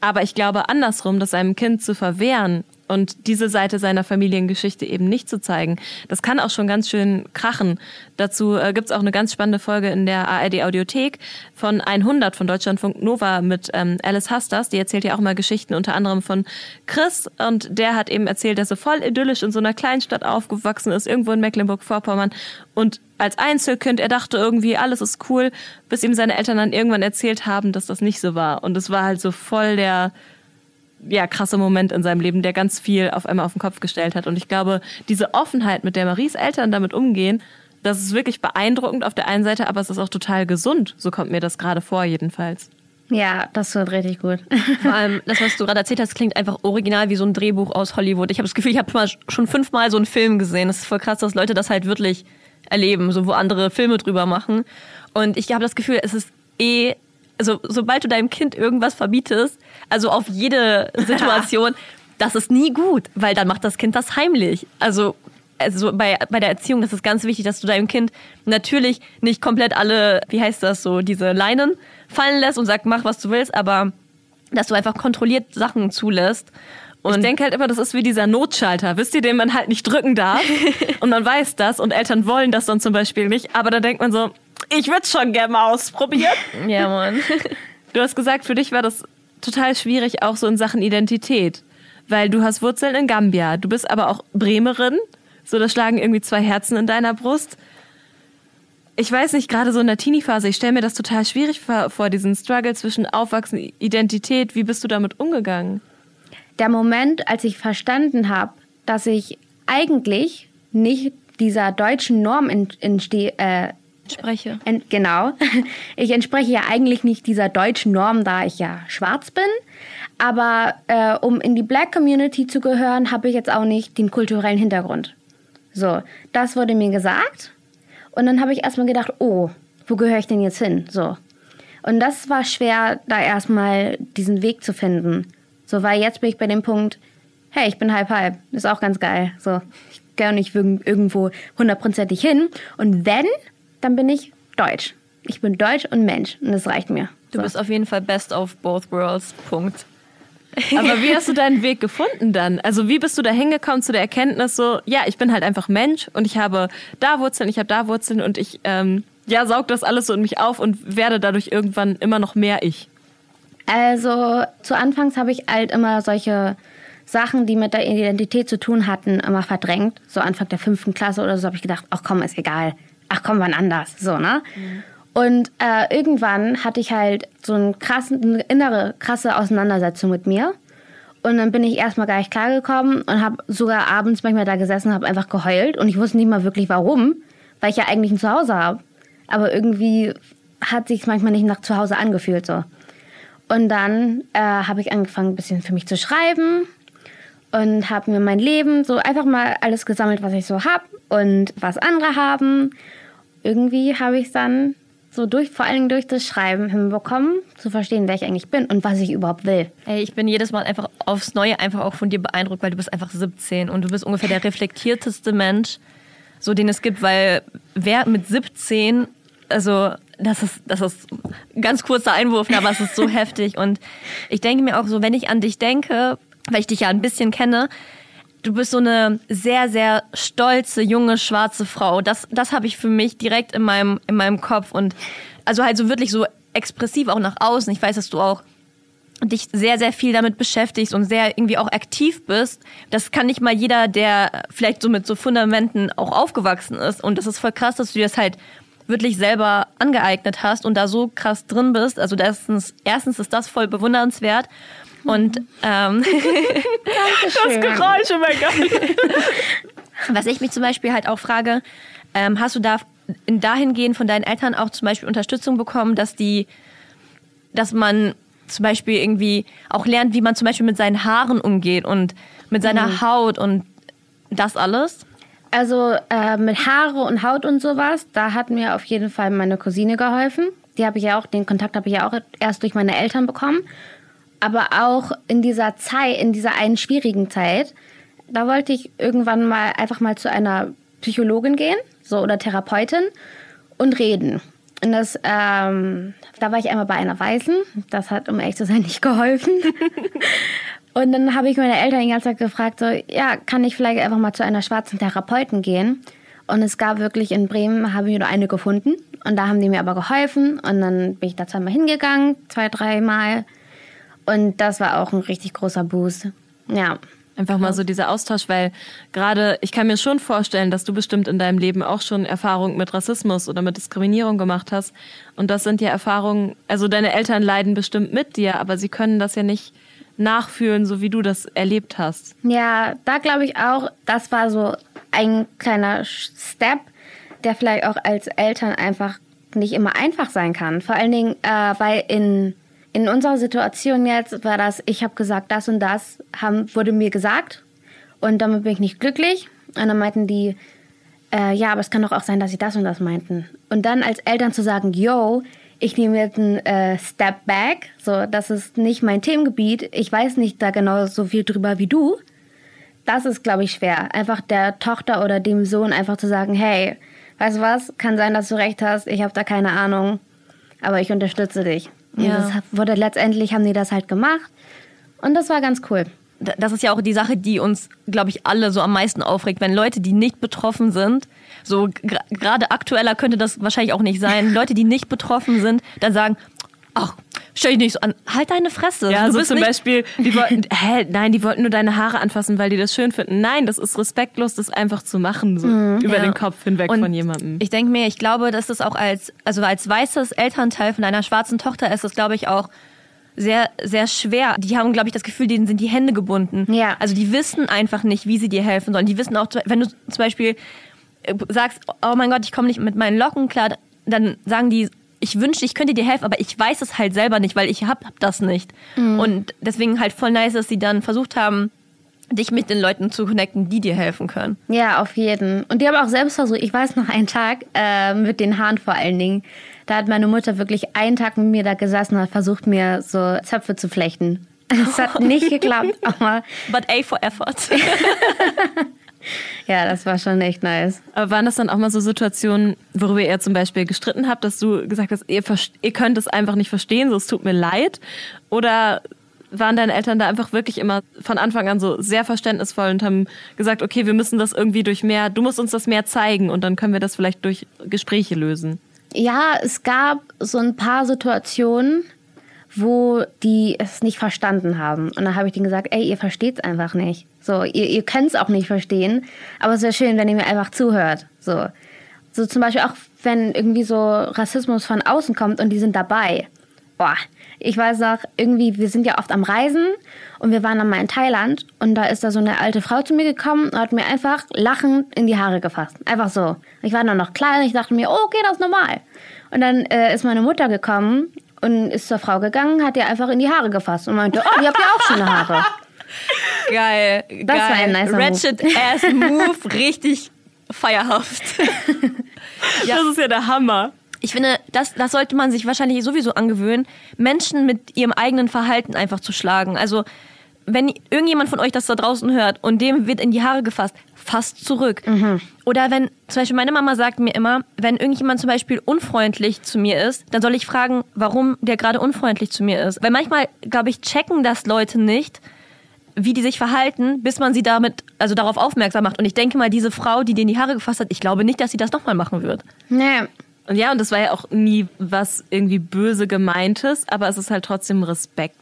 Speaker 4: Aber ich glaube andersrum, das einem Kind zu verwehren und diese Seite seiner Familiengeschichte eben nicht zu zeigen, das kann auch schon ganz schön krachen. Dazu äh, gibt's auch eine ganz spannende Folge in der ARD Audiothek von 100 von Deutschlandfunk Nova mit ähm, Alice Hasters. Die erzählt ja auch mal Geschichten, unter anderem von Chris. Und der hat eben erzählt, dass er voll idyllisch in so einer Kleinstadt aufgewachsen ist, irgendwo in Mecklenburg-Vorpommern. Und als Einzelkind, er dachte irgendwie, alles ist cool, bis ihm seine Eltern dann irgendwann erzählt haben, dass das nicht so war. Und es war halt so voll der ja, krasse Moment in seinem Leben, der ganz viel auf einmal auf den Kopf gestellt hat. Und ich glaube, diese Offenheit, mit der Maries Eltern damit umgehen, das ist wirklich beeindruckend auf der einen Seite, aber es ist auch total gesund. So kommt mir das gerade vor, jedenfalls.
Speaker 1: Ja, das wird richtig gut.
Speaker 3: Vor allem, das, was du gerade erzählt hast, klingt einfach original wie so ein Drehbuch aus Hollywood. Ich habe das Gefühl, ich habe schon fünfmal so einen Film gesehen. Es ist voll krass, dass Leute das halt wirklich erleben, so wo andere Filme drüber machen. Und ich habe das Gefühl, es ist eh, also sobald du deinem Kind irgendwas verbietest, also auf jede Situation, das ist nie gut, weil dann macht das Kind das heimlich. Also also bei, bei der Erziehung ist ganz wichtig, dass du deinem Kind natürlich nicht komplett alle, wie heißt das so, diese Leinen fallen lässt und sagst, mach was du willst, aber dass du einfach kontrolliert Sachen zulässt. Und
Speaker 4: ich denke halt immer, das ist wie dieser Notschalter, wisst ihr, den man halt nicht drücken darf. und man weiß das und Eltern wollen das dann zum Beispiel nicht. Aber dann denkt man so, ich würde schon gerne mal ausprobieren.
Speaker 3: ja, Mann.
Speaker 4: Du hast gesagt, für dich war das total schwierig, auch so in Sachen Identität. Weil du hast Wurzeln in Gambia. Du bist aber auch Bremerin. So, da schlagen irgendwie zwei Herzen in deiner Brust. Ich weiß nicht, gerade so in der Teenie-Phase, ich stelle mir das total schwierig vor, diesen Struggle zwischen Aufwachsen, Identität. Wie bist du damit umgegangen?
Speaker 1: Der Moment, als ich verstanden habe, dass ich eigentlich nicht dieser deutschen Norm entstehe, äh,
Speaker 3: Spreche.
Speaker 1: Ent, genau. Ich entspreche ja eigentlich nicht dieser deutschen Norm, da ich ja schwarz bin. Aber äh, um in die Black Community zu gehören, habe ich jetzt auch nicht den kulturellen Hintergrund. So, das wurde mir gesagt. Und dann habe ich erstmal gedacht, oh, wo gehöre ich denn jetzt hin? So. Und das war schwer, da erstmal diesen Weg zu finden. So, weil jetzt bin ich bei dem Punkt, hey, ich bin halb halb. Ist auch ganz geil. So, ich gehe nicht irgendwo hundertprozentig hin. Und wenn, dann bin ich deutsch. Ich bin deutsch und Mensch. Und das reicht mir.
Speaker 3: Du so. bist auf jeden Fall best of both worlds. Punkt.
Speaker 4: Aber wie hast du deinen Weg gefunden dann? Also wie bist du da hingekommen zu der Erkenntnis so, ja, ich bin halt einfach Mensch und ich habe da Wurzeln, ich habe da Wurzeln und ich ähm, ja, saug das alles so in mich auf und werde dadurch irgendwann immer noch mehr ich?
Speaker 1: Also zu Anfangs habe ich halt immer solche Sachen, die mit der Identität zu tun hatten, immer verdrängt. So Anfang der fünften Klasse oder so habe ich gedacht, ach komm, ist egal. Ach komm, wann anders. So, ne? Mhm. Und äh, irgendwann hatte ich halt so einen krassen, eine innere, krasse Auseinandersetzung mit mir. Und dann bin ich erstmal gar nicht klargekommen und habe sogar abends manchmal da gesessen und habe einfach geheult. Und ich wusste nicht mal wirklich warum, weil ich ja eigentlich ein Zuhause habe. Aber irgendwie hat sich manchmal nicht nach Zuhause angefühlt so. Und dann äh, habe ich angefangen, ein bisschen für mich zu schreiben und habe mir mein Leben so einfach mal alles gesammelt, was ich so habe und was andere haben. Irgendwie habe ich es dann so durch, vor allen Dingen durch das Schreiben hinbekommen, zu verstehen, wer ich eigentlich bin und was ich überhaupt will.
Speaker 3: Ey, ich bin jedes Mal einfach aufs Neue einfach auch von dir beeindruckt, weil du bist einfach 17 und du bist ungefähr der reflektierteste Mensch, so den es gibt, weil wer mit 17, also das ist, das ist ein ganz kurzer Einwurf, aber es ist so heftig und ich denke mir auch so, wenn ich an dich denke, weil ich dich ja ein bisschen kenne, du bist so eine sehr, sehr stolze, junge, schwarze Frau. Das, das habe ich für mich direkt in meinem, in meinem Kopf. Und also halt so wirklich so expressiv auch nach außen. Ich weiß, dass du auch dich sehr, sehr viel damit beschäftigst und sehr irgendwie auch aktiv bist. Das kann nicht mal jeder, der vielleicht so mit so Fundamenten auch aufgewachsen ist. Und das ist voll krass, dass du dir das halt wirklich selber angeeignet hast und da so krass drin bist. Also erstens, erstens ist das voll bewundernswert. Und ähm,
Speaker 4: das Geräusch, oh mein Gott.
Speaker 3: Was ich mich zum Beispiel halt auch frage, ähm, hast du da in dahingehend von deinen Eltern auch zum Beispiel Unterstützung bekommen, dass die, dass man zum Beispiel irgendwie auch lernt, wie man zum Beispiel mit seinen Haaren umgeht und mit seiner mhm. Haut und das alles?
Speaker 1: Also äh, mit Haare und Haut und sowas, da hat mir auf jeden Fall meine Cousine geholfen. Die habe ich ja auch, den Kontakt habe ich ja auch erst durch meine Eltern bekommen aber auch in dieser Zeit, in dieser einen schwierigen Zeit, da wollte ich irgendwann mal einfach mal zu einer Psychologin gehen, so oder Therapeutin und reden. Und das, ähm, da war ich einmal bei einer Weißen. Das hat, um ehrlich zu sein, nicht geholfen. und dann habe ich meine Eltern die ganze Zeit gefragt, so, ja, kann ich vielleicht einfach mal zu einer schwarzen Therapeutin gehen? Und es gab wirklich in Bremen, habe ich nur eine gefunden. Und da haben die mir aber geholfen. Und dann bin ich da zweimal hingegangen, zwei, dreimal. Und das war auch ein richtig großer Boost. Ja.
Speaker 4: Einfach mal so dieser Austausch, weil gerade, ich kann mir schon vorstellen, dass du bestimmt in deinem Leben auch schon Erfahrungen mit Rassismus oder mit Diskriminierung gemacht hast. Und das sind ja Erfahrungen, also deine Eltern leiden bestimmt mit dir, aber sie können das ja nicht nachfühlen, so wie du das erlebt hast.
Speaker 1: Ja, da glaube ich auch, das war so ein kleiner Step, der vielleicht auch als Eltern einfach nicht immer einfach sein kann. Vor allen Dingen, äh, weil in in unserer Situation jetzt war das, ich habe gesagt, das und das haben, wurde mir gesagt und damit bin ich nicht glücklich. Und dann meinten die, äh, ja, aber es kann doch auch sein, dass sie das und das meinten. Und dann als Eltern zu sagen, yo, ich nehme jetzt einen äh, Step back, so, das ist nicht mein Themengebiet, ich weiß nicht da genau so viel drüber wie du. Das ist, glaube ich, schwer. Einfach der Tochter oder dem Sohn einfach zu sagen, hey, weißt du was, kann sein, dass du recht hast, ich habe da keine Ahnung, aber ich unterstütze dich. Und ja. das wurde letztendlich haben die das halt gemacht. Und das war ganz cool.
Speaker 3: Das ist ja auch die Sache, die uns, glaube ich, alle so am meisten aufregt, wenn Leute, die nicht betroffen sind, so gerade aktueller könnte das wahrscheinlich auch nicht sein, Leute, die nicht betroffen sind, dann sagen, ach, stell dich nicht so an. Halt deine Fresse.
Speaker 4: Ja, du so zum Beispiel, die wollten, hä, nein, die wollten nur deine Haare anfassen, weil die das schön finden. Nein, das ist respektlos, das einfach zu machen, so mhm, über ja. den Kopf hinweg Und von jemandem.
Speaker 3: Ich denke mir, ich glaube, dass das auch als, also als weißes Elternteil von einer schwarzen Tochter ist das, glaube ich, auch sehr, sehr schwer. Die haben, glaube ich, das Gefühl, denen sind die Hände gebunden.
Speaker 1: Ja.
Speaker 3: Also die wissen einfach nicht, wie sie dir helfen sollen. Die wissen auch, wenn du zum Beispiel äh, sagst, oh mein Gott, ich komme nicht mit meinen Locken klar, dann sagen die, ich wünschte, ich könnte dir helfen, aber ich weiß es halt selber nicht, weil ich hab, hab das nicht. Mhm. Und deswegen halt voll nice, dass sie dann versucht haben, dich mit den Leuten zu connecten, die dir helfen können.
Speaker 1: Ja, auf jeden. Und die haben auch selbst versucht, ich weiß noch einen Tag, äh, mit den Haaren vor allen Dingen, da hat meine Mutter wirklich einen Tag mit mir da gesessen und hat versucht, mir so Zöpfe zu flechten. Es hat nicht geklappt, aber
Speaker 3: But A for effort.
Speaker 1: ja, das war schon echt nice.
Speaker 4: Aber waren das dann auch mal so Situationen, worüber ihr zum Beispiel gestritten habt, dass du gesagt hast, ihr, ihr könnt es einfach nicht verstehen, so es tut mir leid? Oder waren deine Eltern da einfach wirklich immer von Anfang an so sehr verständnisvoll und haben gesagt, okay, wir müssen das irgendwie durch mehr, du musst uns das mehr zeigen und dann können wir das vielleicht durch Gespräche lösen?
Speaker 1: Ja, es gab so ein paar Situationen, wo die es nicht verstanden haben. Und dann habe ich denen gesagt, ey, ihr versteht es einfach nicht. So, ihr, ihr könnt es auch nicht verstehen, aber es wäre schön, wenn ihr mir einfach zuhört. So. so zum Beispiel auch, wenn irgendwie so Rassismus von außen kommt und die sind dabei. Boah, ich weiß noch, irgendwie, wir sind ja oft am Reisen und wir waren dann mal in Thailand und da ist da so eine alte Frau zu mir gekommen und hat mir einfach lachend in die Haare gefasst. Einfach so. Ich war dann noch klein, ich dachte mir, oh, okay, das ist normal. Und dann äh, ist meine Mutter gekommen und ist zur Frau gegangen, hat ihr einfach in die Haare gefasst und meinte, oh, ihr habt ja auch schöne Haare.
Speaker 3: Geil.
Speaker 1: Das
Speaker 3: geil.
Speaker 1: war ein nicer Move.
Speaker 3: Ratchet Ass Move, richtig feierhaft.
Speaker 4: Das ist ja der Hammer.
Speaker 3: Ich finde, das, das sollte man sich wahrscheinlich sowieso angewöhnen, Menschen mit ihrem eigenen Verhalten einfach zu schlagen. Also, wenn irgendjemand von euch das da draußen hört und dem wird in die Haare gefasst, fasst zurück. Oder wenn, zum Beispiel meine Mama sagt mir immer, wenn irgendjemand zum Beispiel unfreundlich zu mir ist, dann soll ich fragen, warum der gerade unfreundlich zu mir ist. Weil manchmal, glaube ich, checken das Leute nicht, wie die sich verhalten, bis man sie damit, also darauf aufmerksam macht. Und ich denke mal, diese Frau, die dir in die Haare gefasst hat, ich glaube nicht, dass sie das nochmal machen wird.
Speaker 1: Nee.
Speaker 4: Und ja, und das war ja auch nie was irgendwie böse gemeintes, aber es ist halt trotzdem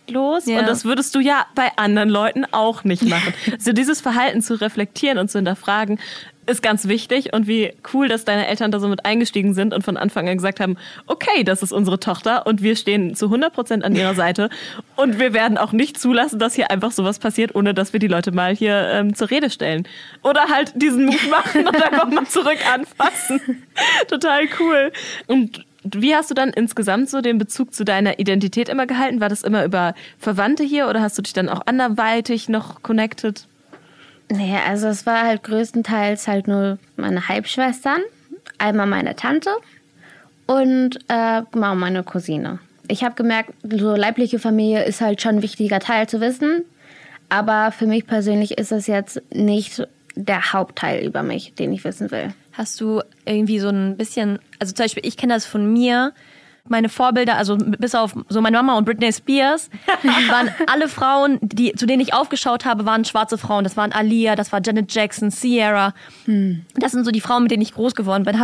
Speaker 4: respektlos.
Speaker 3: Ja.
Speaker 4: Und das würdest du ja bei anderen Leuten auch nicht machen. so dieses Verhalten zu reflektieren und zu hinterfragen, ist ganz wichtig. Und wie cool, dass deine Eltern da so mit eingestiegen sind und von Anfang an gesagt haben, okay, das ist unsere Tochter und wir stehen zu 100 Prozent an ihrer Seite. Und wir werden auch nicht zulassen, dass hier einfach sowas passiert, ohne dass wir die Leute mal hier ähm, zur Rede stellen. Oder halt diesen Move machen und einfach mal zurück anfassen. Total cool. Und wie hast du dann insgesamt so den Bezug zu deiner Identität immer gehalten? War das immer über Verwandte hier oder hast du dich dann auch anderweitig noch connected?
Speaker 1: Nee, also es war halt größtenteils halt nur meine Halbschwestern, einmal meine Tante und äh, genau meine Cousine. Ich habe gemerkt, so leibliche Familie ist halt schon ein wichtiger Teil zu wissen, aber für mich persönlich ist es jetzt nicht der Hauptteil über mich, den ich wissen will.
Speaker 3: Hast du irgendwie so ein bisschen, also zum Beispiel, ich kenne das von mir, meine Vorbilder, also bis auf so meine Mama und Britney Spears, waren alle Frauen, die, zu denen ich aufgeschaut habe, waren schwarze Frauen. Das waren Alia, das war Janet Jackson, Sierra. Das sind so die Frauen, mit denen ich groß geworden bin.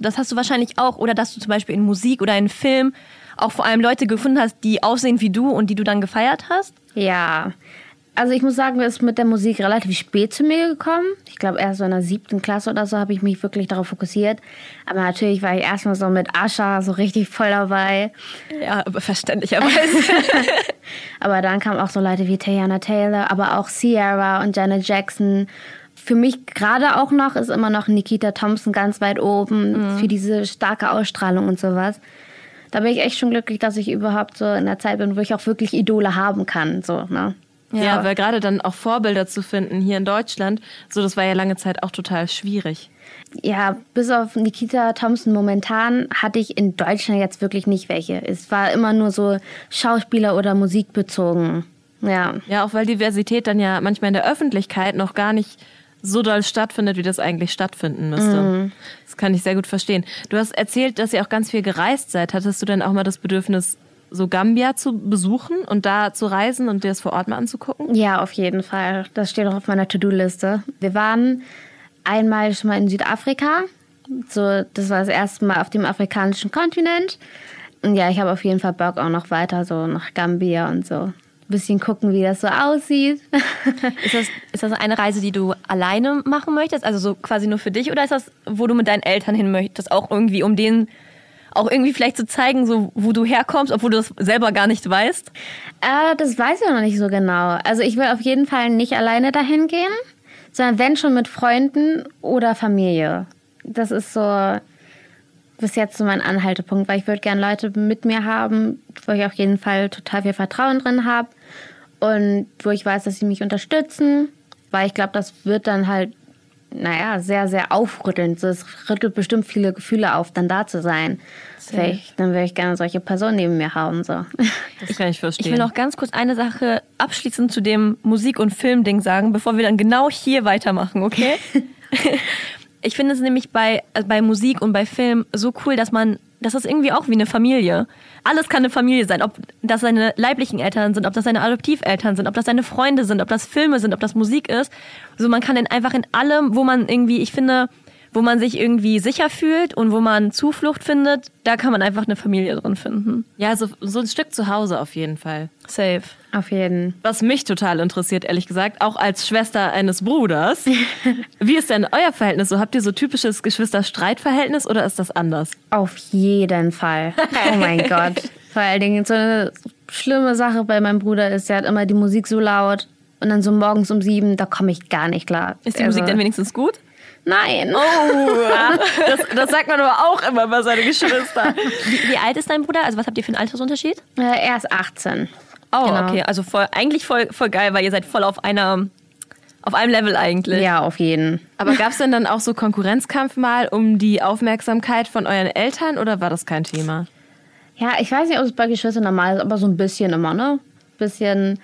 Speaker 3: Das hast du wahrscheinlich auch. Oder dass du zum Beispiel in Musik oder in Film auch vor allem Leute gefunden hast, die aussehen wie du und die du dann gefeiert hast.
Speaker 1: Ja, also ich muss sagen, wir ist mit der Musik relativ spät zu mir gekommen. Ich glaube, erst so in der siebten Klasse oder so habe ich mich wirklich darauf fokussiert. Aber natürlich war ich erstmal so mit Ascha so richtig voll dabei.
Speaker 3: Ja, aber verständlicherweise.
Speaker 1: Aber dann kamen auch so Leute wie Tayana Taylor, aber auch Sierra und Janet Jackson. Für mich gerade auch noch ist immer noch Nikita Thompson ganz weit oben für diese starke Ausstrahlung und sowas. Da bin ich echt schon glücklich, dass ich überhaupt so in der Zeit bin, wo ich auch wirklich Idole haben kann. So, ne?
Speaker 4: Ja, weil gerade dann auch Vorbilder zu finden hier in Deutschland, so das war ja lange Zeit auch total schwierig.
Speaker 1: Ja, bis auf Nikita Thompson momentan hatte ich in Deutschland jetzt wirklich nicht welche. Es war immer nur so Schauspieler oder Musik bezogen. Ja.
Speaker 4: Ja, auch weil Diversität dann ja manchmal in der Öffentlichkeit noch gar nicht so doll stattfindet, wie das eigentlich stattfinden müsste. Das kann ich sehr gut verstehen. Du hast erzählt, dass ihr auch ganz viel gereist seid. Hattest du denn auch mal das Bedürfnis, so Gambia zu besuchen und da zu reisen und dir das vor Ort mal anzugucken?
Speaker 1: Ja, auf jeden Fall. Das steht auch auf meiner To-Do-Liste. Wir waren einmal schon mal in Südafrika. So, das war das erste Mal auf dem afrikanischen Kontinent. Und ja, ich habe auf jeden Fall Bock auch noch weiter, so nach Gambia und so. Ein bisschen gucken, wie das so aussieht.
Speaker 3: Ist das, ist das eine Reise, die du alleine machen möchtest? Also so quasi nur für dich? Oder ist das, wo du mit deinen Eltern hin möchtest? Auch irgendwie, um denen auch irgendwie vielleicht zu zeigen, so wo du herkommst, obwohl du das selber gar nicht weißt?
Speaker 1: Äh, das weiß ich noch nicht so genau. Also ich will auf jeden Fall nicht alleine dahin gehen, sondern wenn schon mit Freunden oder Familie. Das ist so bis jetzt so mein Anhaltepunkt, weil ich würde gerne Leute mit mir haben, wo ich auf jeden Fall total viel Vertrauen drin habe und wo ich weiß, dass sie mich unterstützen, weil ich glaube, das wird dann halt, naja, sehr, sehr aufrüttelnd. So, Es rüttelt bestimmt viele Gefühle auf, dann da zu sein. Vielleicht, dann würde ich gerne solche Personen neben mir haben. So.
Speaker 4: Das kann ich verstehen.
Speaker 3: Ich will noch ganz kurz eine Sache abschließend zu dem Musik- und Filmding sagen, bevor wir dann genau hier weitermachen, okay? ich finde es nämlich bei, also bei Musik und bei Film so cool, dass man, das ist irgendwie auch wie eine Familie. Alles kann eine Familie sein, ob das seine leiblichen Eltern sind, ob das seine Adoptiveltern sind, ob das seine Freunde sind, ob das Filme sind, ob das Musik ist. So man kann in, einfach in allem, wo man irgendwie, ich finde, wo man sich irgendwie sicher fühlt und wo man Zuflucht findet, da kann man einfach eine Familie drin finden.
Speaker 4: ja, so, so ein Stück zu Hause auf jeden Fall.
Speaker 3: Safe.
Speaker 1: Auf jeden.
Speaker 4: Was mich total interessiert, ehrlich gesagt, auch als Schwester eines Bruders. Wie ist denn euer Verhältnis? So habt ihr so typisches Geschwister-Streitverhältnis oder ist das anders?
Speaker 1: Auf jeden Fall. Oh mein Gott. Vor allen Dingen so eine schlimme Sache bei meinem Bruder ist, der hat immer die Musik so laut und dann so morgens um sieben, da komme ich gar nicht klar.
Speaker 3: Ist die
Speaker 1: Also,
Speaker 3: Musik denn wenigstens gut?
Speaker 1: Nein.
Speaker 4: Das, das sagt man aber auch immer bei seinen Geschwistern.
Speaker 3: Wie, wie alt ist dein Bruder? Also was habt ihr für einen Altersunterschied?
Speaker 1: Äh, er ist 18.
Speaker 3: Oh,
Speaker 1: Genau.
Speaker 3: okay. Also voll, eigentlich voll, voll geil, weil ihr seid voll auf einer, auf einem Level eigentlich.
Speaker 1: Ja, auf jeden.
Speaker 4: Aber gab es denn dann auch so Konkurrenzkampf mal um die Aufmerksamkeit von euren Eltern oder war das kein Thema?
Speaker 1: Ja, ich weiß nicht, ob es bei Geschwistern normal ist, aber so ein bisschen immer, ne? Bisschen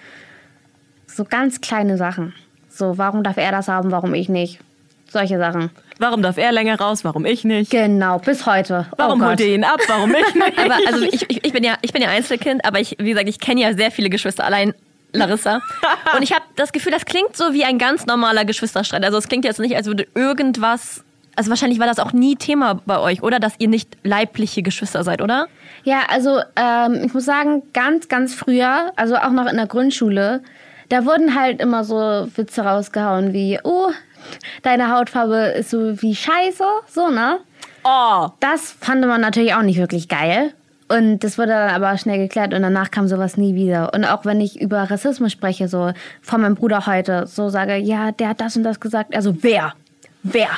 Speaker 1: so ganz kleine Sachen. So, warum darf er das haben, warum ich nicht? Solche Sachen.
Speaker 4: Warum darf er länger raus, warum ich nicht?
Speaker 1: Genau, bis heute.
Speaker 4: Warum
Speaker 1: oh
Speaker 4: holt ihr ihn ab, warum ich nicht?
Speaker 3: Aber also ich, ich, ich bin ja, ich bin ja Einzelkind, aber ich, wie gesagt, ich kenne ja sehr viele Geschwister, allein Larissa. Und ich habe das Gefühl, das klingt so wie ein ganz normaler Geschwisterstreit. Also es klingt jetzt nicht, als würde irgendwas. Also wahrscheinlich war das auch nie Thema bei euch, oder? Dass ihr nicht leibliche Geschwister seid, oder?
Speaker 1: Ja, also ähm, ich muss sagen, ganz, ganz früher, also auch noch in der Grundschule, da wurden halt immer so Witze rausgehauen wie, oh, deine Hautfarbe ist so wie Scheiße, so, ne?
Speaker 4: Oh,
Speaker 1: Das fand man natürlich auch nicht wirklich geil. Und das wurde dann aber schnell geklärt und danach kam sowas nie wieder. Und auch wenn ich über Rassismus spreche, so von meinem Bruder heute, so sage, ja, der hat das und das gesagt. Also wer? Wer?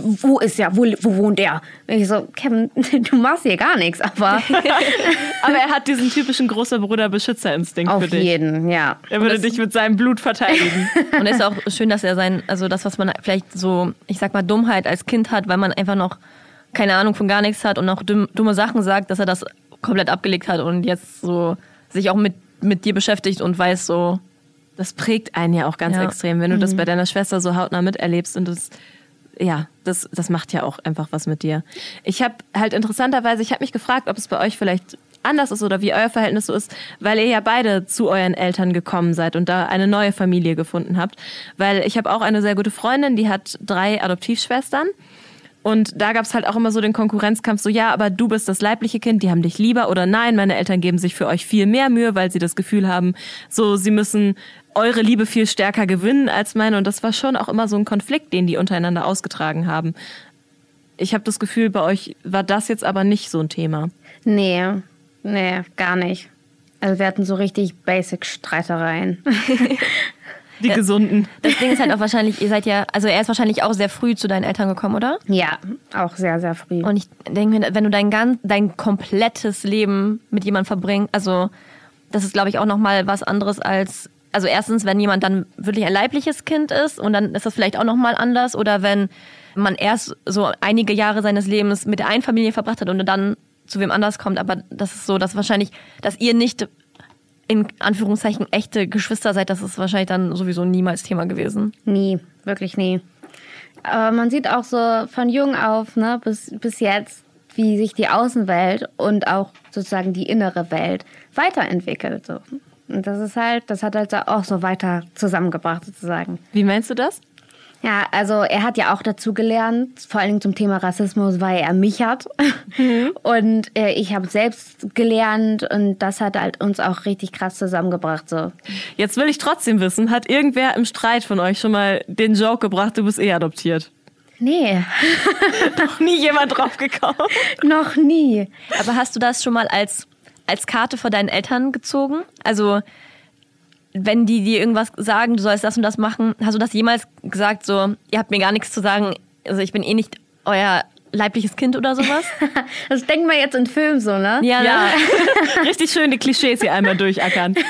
Speaker 1: Wo ist er? Wo, wo wohnt er? Und ich so, Kevin, du machst hier gar nichts, aber
Speaker 4: aber er hat diesen typischen großer Bruder Beschützerinstinkt
Speaker 1: auf
Speaker 4: für dich.
Speaker 1: jeden, ja.
Speaker 4: Er würde dich mit seinem Blut verteidigen.
Speaker 3: Und es ist auch schön, dass er sein, also das, was man vielleicht so, ich sag mal, Dummheit als Kind hat, weil man einfach noch keine Ahnung von gar nichts hat und noch dumm, dumme Sachen sagt, dass er das komplett abgelegt hat und jetzt so sich auch mit, mit dir beschäftigt und weiß so,
Speaker 4: Das prägt einen ja auch ganz
Speaker 3: Ja.
Speaker 4: extrem, wenn du das bei deiner Schwester so hautnah miterlebst und das ja, das, das macht ja auch einfach was mit dir. Ich habe halt interessanterweise, ich habe mich gefragt, ob es bei euch vielleicht anders ist oder wie euer Verhältnis so ist, weil ihr ja beide zu euren Eltern gekommen seid und da eine neue Familie gefunden habt. Weil ich habe auch eine sehr gute Freundin, die hat drei Adoptivschwestern. Und da gab es halt auch immer so den Konkurrenzkampf, so ja, aber du bist das leibliche Kind, die haben dich lieber oder nein, meine Eltern geben sich für euch viel mehr Mühe, weil sie das Gefühl haben, so sie müssen eure Liebe viel stärker gewinnen als meine. Und das war schon auch immer so ein Konflikt, den die untereinander ausgetragen haben. Ich habe das Gefühl, bei euch war das jetzt aber nicht so ein Thema.
Speaker 1: Nee, nee, gar nicht. Also wir hatten so richtig basic Streitereien.
Speaker 4: Die gesunden.
Speaker 3: das Ding ist halt auch wahrscheinlich, ihr seid ja, also er ist wahrscheinlich auch sehr früh zu deinen Eltern gekommen, oder?
Speaker 1: ja, auch sehr, sehr früh.
Speaker 3: Und ich denke mir, wenn du dein ganz, dein komplettes Leben mit jemandem verbringst, also das ist, glaube ich, auch nochmal was anderes als, also erstens, wenn jemand dann wirklich ein leibliches Kind ist und dann ist das vielleicht auch nochmal anders oder wenn man erst so einige Jahre seines Lebens mit der einen Familie verbracht hat und dann zu wem anders kommt, aber das ist so, dass wahrscheinlich, dass ihr nicht in Anführungszeichen echte Geschwister seid, das ist wahrscheinlich dann sowieso niemals Thema gewesen.
Speaker 1: Nie, wirklich nie. Aber man sieht auch so von jung auf, ne, bis, bis jetzt, wie sich die Außenwelt und auch sozusagen die innere Welt weiterentwickelt. So. Und das ist halt, das hat halt auch so weiter zusammengebracht sozusagen.
Speaker 4: Wie meinst du das?
Speaker 1: Ja, also er hat ja auch dazu gelernt, vor allen Dingen zum Thema Rassismus, weil er mich hat. Und äh, ich habe selbst gelernt und das hat halt uns auch richtig krass zusammengebracht. So.
Speaker 4: Jetzt will ich trotzdem wissen, hat irgendwer im Streit von euch schon mal den Joke gebracht, du bist eh adoptiert?
Speaker 1: Nee,
Speaker 4: Noch nie jemand drauf gekommen.
Speaker 1: noch nie.
Speaker 3: Aber hast du das schon mal als, als Karte vor deinen Eltern gezogen? Also, wenn die dir irgendwas sagen, du sollst das und das machen, hast du das jemals gesagt, so, ihr habt mir gar nichts zu sagen, also ich bin eh nicht euer leibliches Kind oder sowas?
Speaker 1: Das denkt man jetzt in Filmen so, ne?
Speaker 3: Ja,
Speaker 4: Ja, richtig schön die Klischees hier einmal durchackern.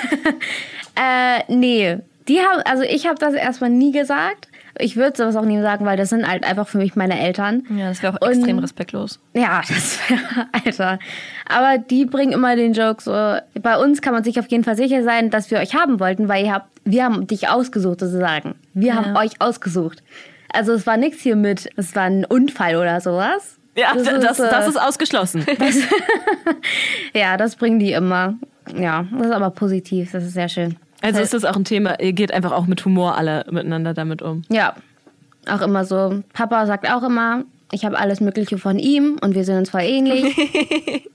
Speaker 1: Äh, nee. Die haben, also ich habe das erstmal nie gesagt. Ich würde sowas auch nie sagen, weil das sind halt einfach für mich meine Eltern.
Speaker 3: Ja, das wäre auch
Speaker 1: Und-
Speaker 3: extrem respektlos.
Speaker 1: Ja, das wäre, Alter. Aber die bringen immer den Joke so, bei uns kann man sich auf jeden Fall sicher sein, dass wir euch haben wollten, weil ihr habt, wir haben dich ausgesucht sozusagen. Wir haben euch ausgesucht. Also es war nichts hier mit, es war ein Unfall oder sowas.
Speaker 4: Ja, das, das,
Speaker 1: äh,
Speaker 4: das ist ausgeschlossen.
Speaker 1: Ja, das bringen die immer. Ja, das ist aber positiv, das ist sehr schön.
Speaker 4: Also ist das auch ein Thema, ihr geht einfach auch mit Humor alle miteinander damit um.
Speaker 1: Ja, auch immer so. Papa sagt auch immer, ich habe alles Mögliche von ihm und wir sind uns voll ähnlich.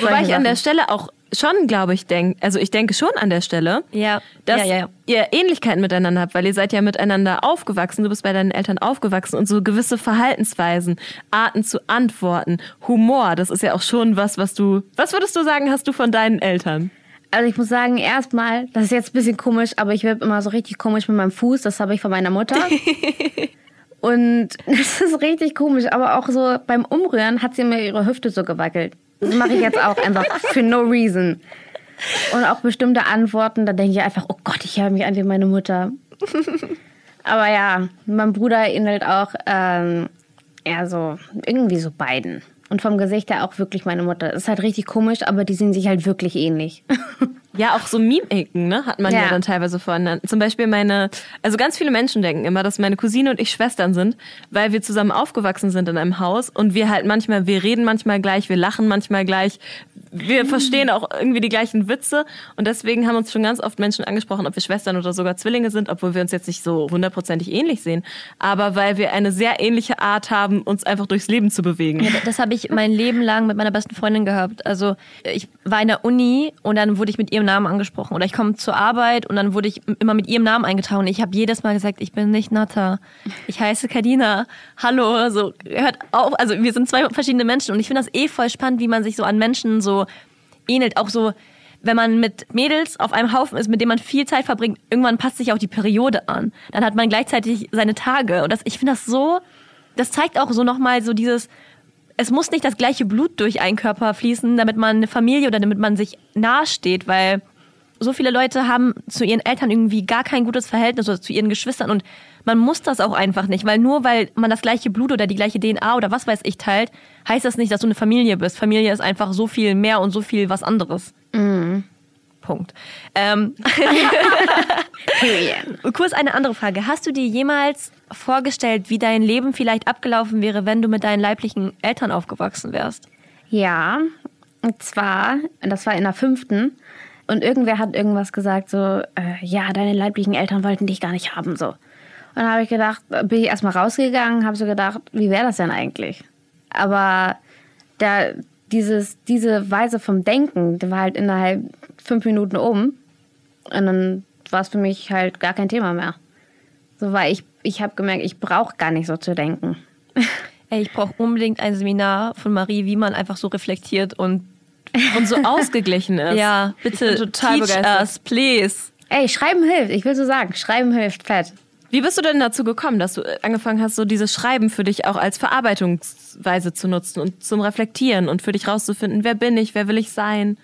Speaker 4: Wobei ich an der. Stelle auch schon, glaube ich, denke, also ich denke schon an der Stelle,
Speaker 3: Ja,
Speaker 4: dass
Speaker 3: ja, ja, ja.
Speaker 4: ihr Ähnlichkeiten miteinander habt, weil ihr seid ja miteinander aufgewachsen, du bist bei deinen Eltern aufgewachsen und so gewisse Verhaltensweisen, Arten zu antworten, Humor, das ist ja auch schon was, was du, was würdest du sagen, hast du von deinen Eltern?
Speaker 1: Also ich muss sagen, erstmal, das ist jetzt ein bisschen komisch, aber ich wippe immer so richtig komisch mit meinem Fuß. Das habe ich von meiner Mutter. Und das ist richtig komisch, aber auch so beim Umrühren hat sie mir ihre Hüfte so gewackelt. Das mache ich jetzt auch einfach für no reason. Und auch bestimmte Antworten, da denke ich einfach, oh Gott, ich höre mich an wie meine Mutter. Aber ja, mein Bruder ähnelt auch ähm, eher so, irgendwie so beiden. Und vom Gesicht her auch wirklich meine Mutter. Das ist halt richtig komisch, aber die sehen sich halt wirklich ähnlich.
Speaker 4: Ja, auch so Mimiken, ne, hat man ja,
Speaker 1: Ja.
Speaker 4: dann teilweise voneinander. Zum Beispiel meine, also ganz viele Menschen denken immer, dass meine Cousine und ich Schwestern sind, weil wir zusammen aufgewachsen sind in einem Haus und wir halt manchmal, wir reden manchmal gleich, wir lachen manchmal gleich, wir verstehen auch irgendwie die gleichen Witze und deswegen haben uns schon ganz oft Menschen angesprochen, ob wir Schwestern oder sogar Zwillinge sind, obwohl wir uns jetzt nicht so hundertprozentig ähnlich sehen, aber weil wir eine sehr ähnliche Art haben, uns einfach durchs Leben zu bewegen.
Speaker 3: Ja, das habe ich mein Leben lang mit meiner besten Freundin gehabt. Also ich war in der Uni und dann wurde ich mit ihrem Namen angesprochen. Oder ich komme zur Arbeit und dann wurde ich immer mit ihrem Namen eingetragen. Und ich habe jedes Mal gesagt, ich bin nicht Natta. Ich heiße Kadina. Hallo. So, hört auf. Also wir sind zwei verschiedene Menschen. Und ich finde das eh voll spannend, wie man sich so an Menschen so ähnelt. Auch so, wenn man mit Mädels auf einem Haufen ist, mit dem man viel Zeit verbringt, irgendwann passt sich auch die Periode an. Dann hat man gleichzeitig seine Tage. Und das, ich finde das so, das zeigt auch so nochmal so dieses, es muss nicht das gleiche Blut durch einen Körper fließen, damit man eine Familie oder damit man sich nahesteht, weil so viele Leute haben zu ihren Eltern irgendwie gar kein gutes Verhältnis oder zu ihren Geschwistern und man muss das auch einfach nicht, weil nur weil man das gleiche Blut oder die gleiche DNA oder was weiß ich teilt, heißt das nicht, dass du eine Familie bist. Familie ist einfach so viel mehr und so viel was anderes. Punkt. Ähm, kurz eine andere Frage. Hast du dir jemals vorgestellt, wie dein Leben vielleicht abgelaufen wäre, wenn du mit deinen leiblichen Eltern aufgewachsen wärst?
Speaker 1: Ja, und zwar, das war in der fünften. Und irgendwer hat irgendwas gesagt, so, äh, ja, deine leiblichen Eltern wollten dich gar nicht haben, so. Und dann habe ich gedacht, bin ich erstmal rausgegangen, habe so gedacht, wie wäre das denn eigentlich? Aber der, dieses, diese Weise vom Denken, die war halt innerhalb fünf Minuten oben. Und dann war es für mich halt gar kein Thema mehr. So, weil ich, ich habe gemerkt, ich brauche gar nicht so zu denken.
Speaker 3: Ey, ich brauche unbedingt ein Seminar von Marie, wie man einfach so reflektiert und
Speaker 4: Und so ausgeglichen ist.
Speaker 3: ja, bitte
Speaker 4: total
Speaker 3: teach
Speaker 4: begeistert.
Speaker 3: us, please.
Speaker 1: Ey, Schreiben hilft, ich will so sagen, Schreiben hilft, fett.
Speaker 4: Wie bist du denn dazu gekommen, dass du äh, angefangen hast, so dieses Schreiben für dich auch als Verarbeitungsweise zu nutzen und zum Reflektieren und für dich rauszufinden, wer bin ich, wer will ich sein?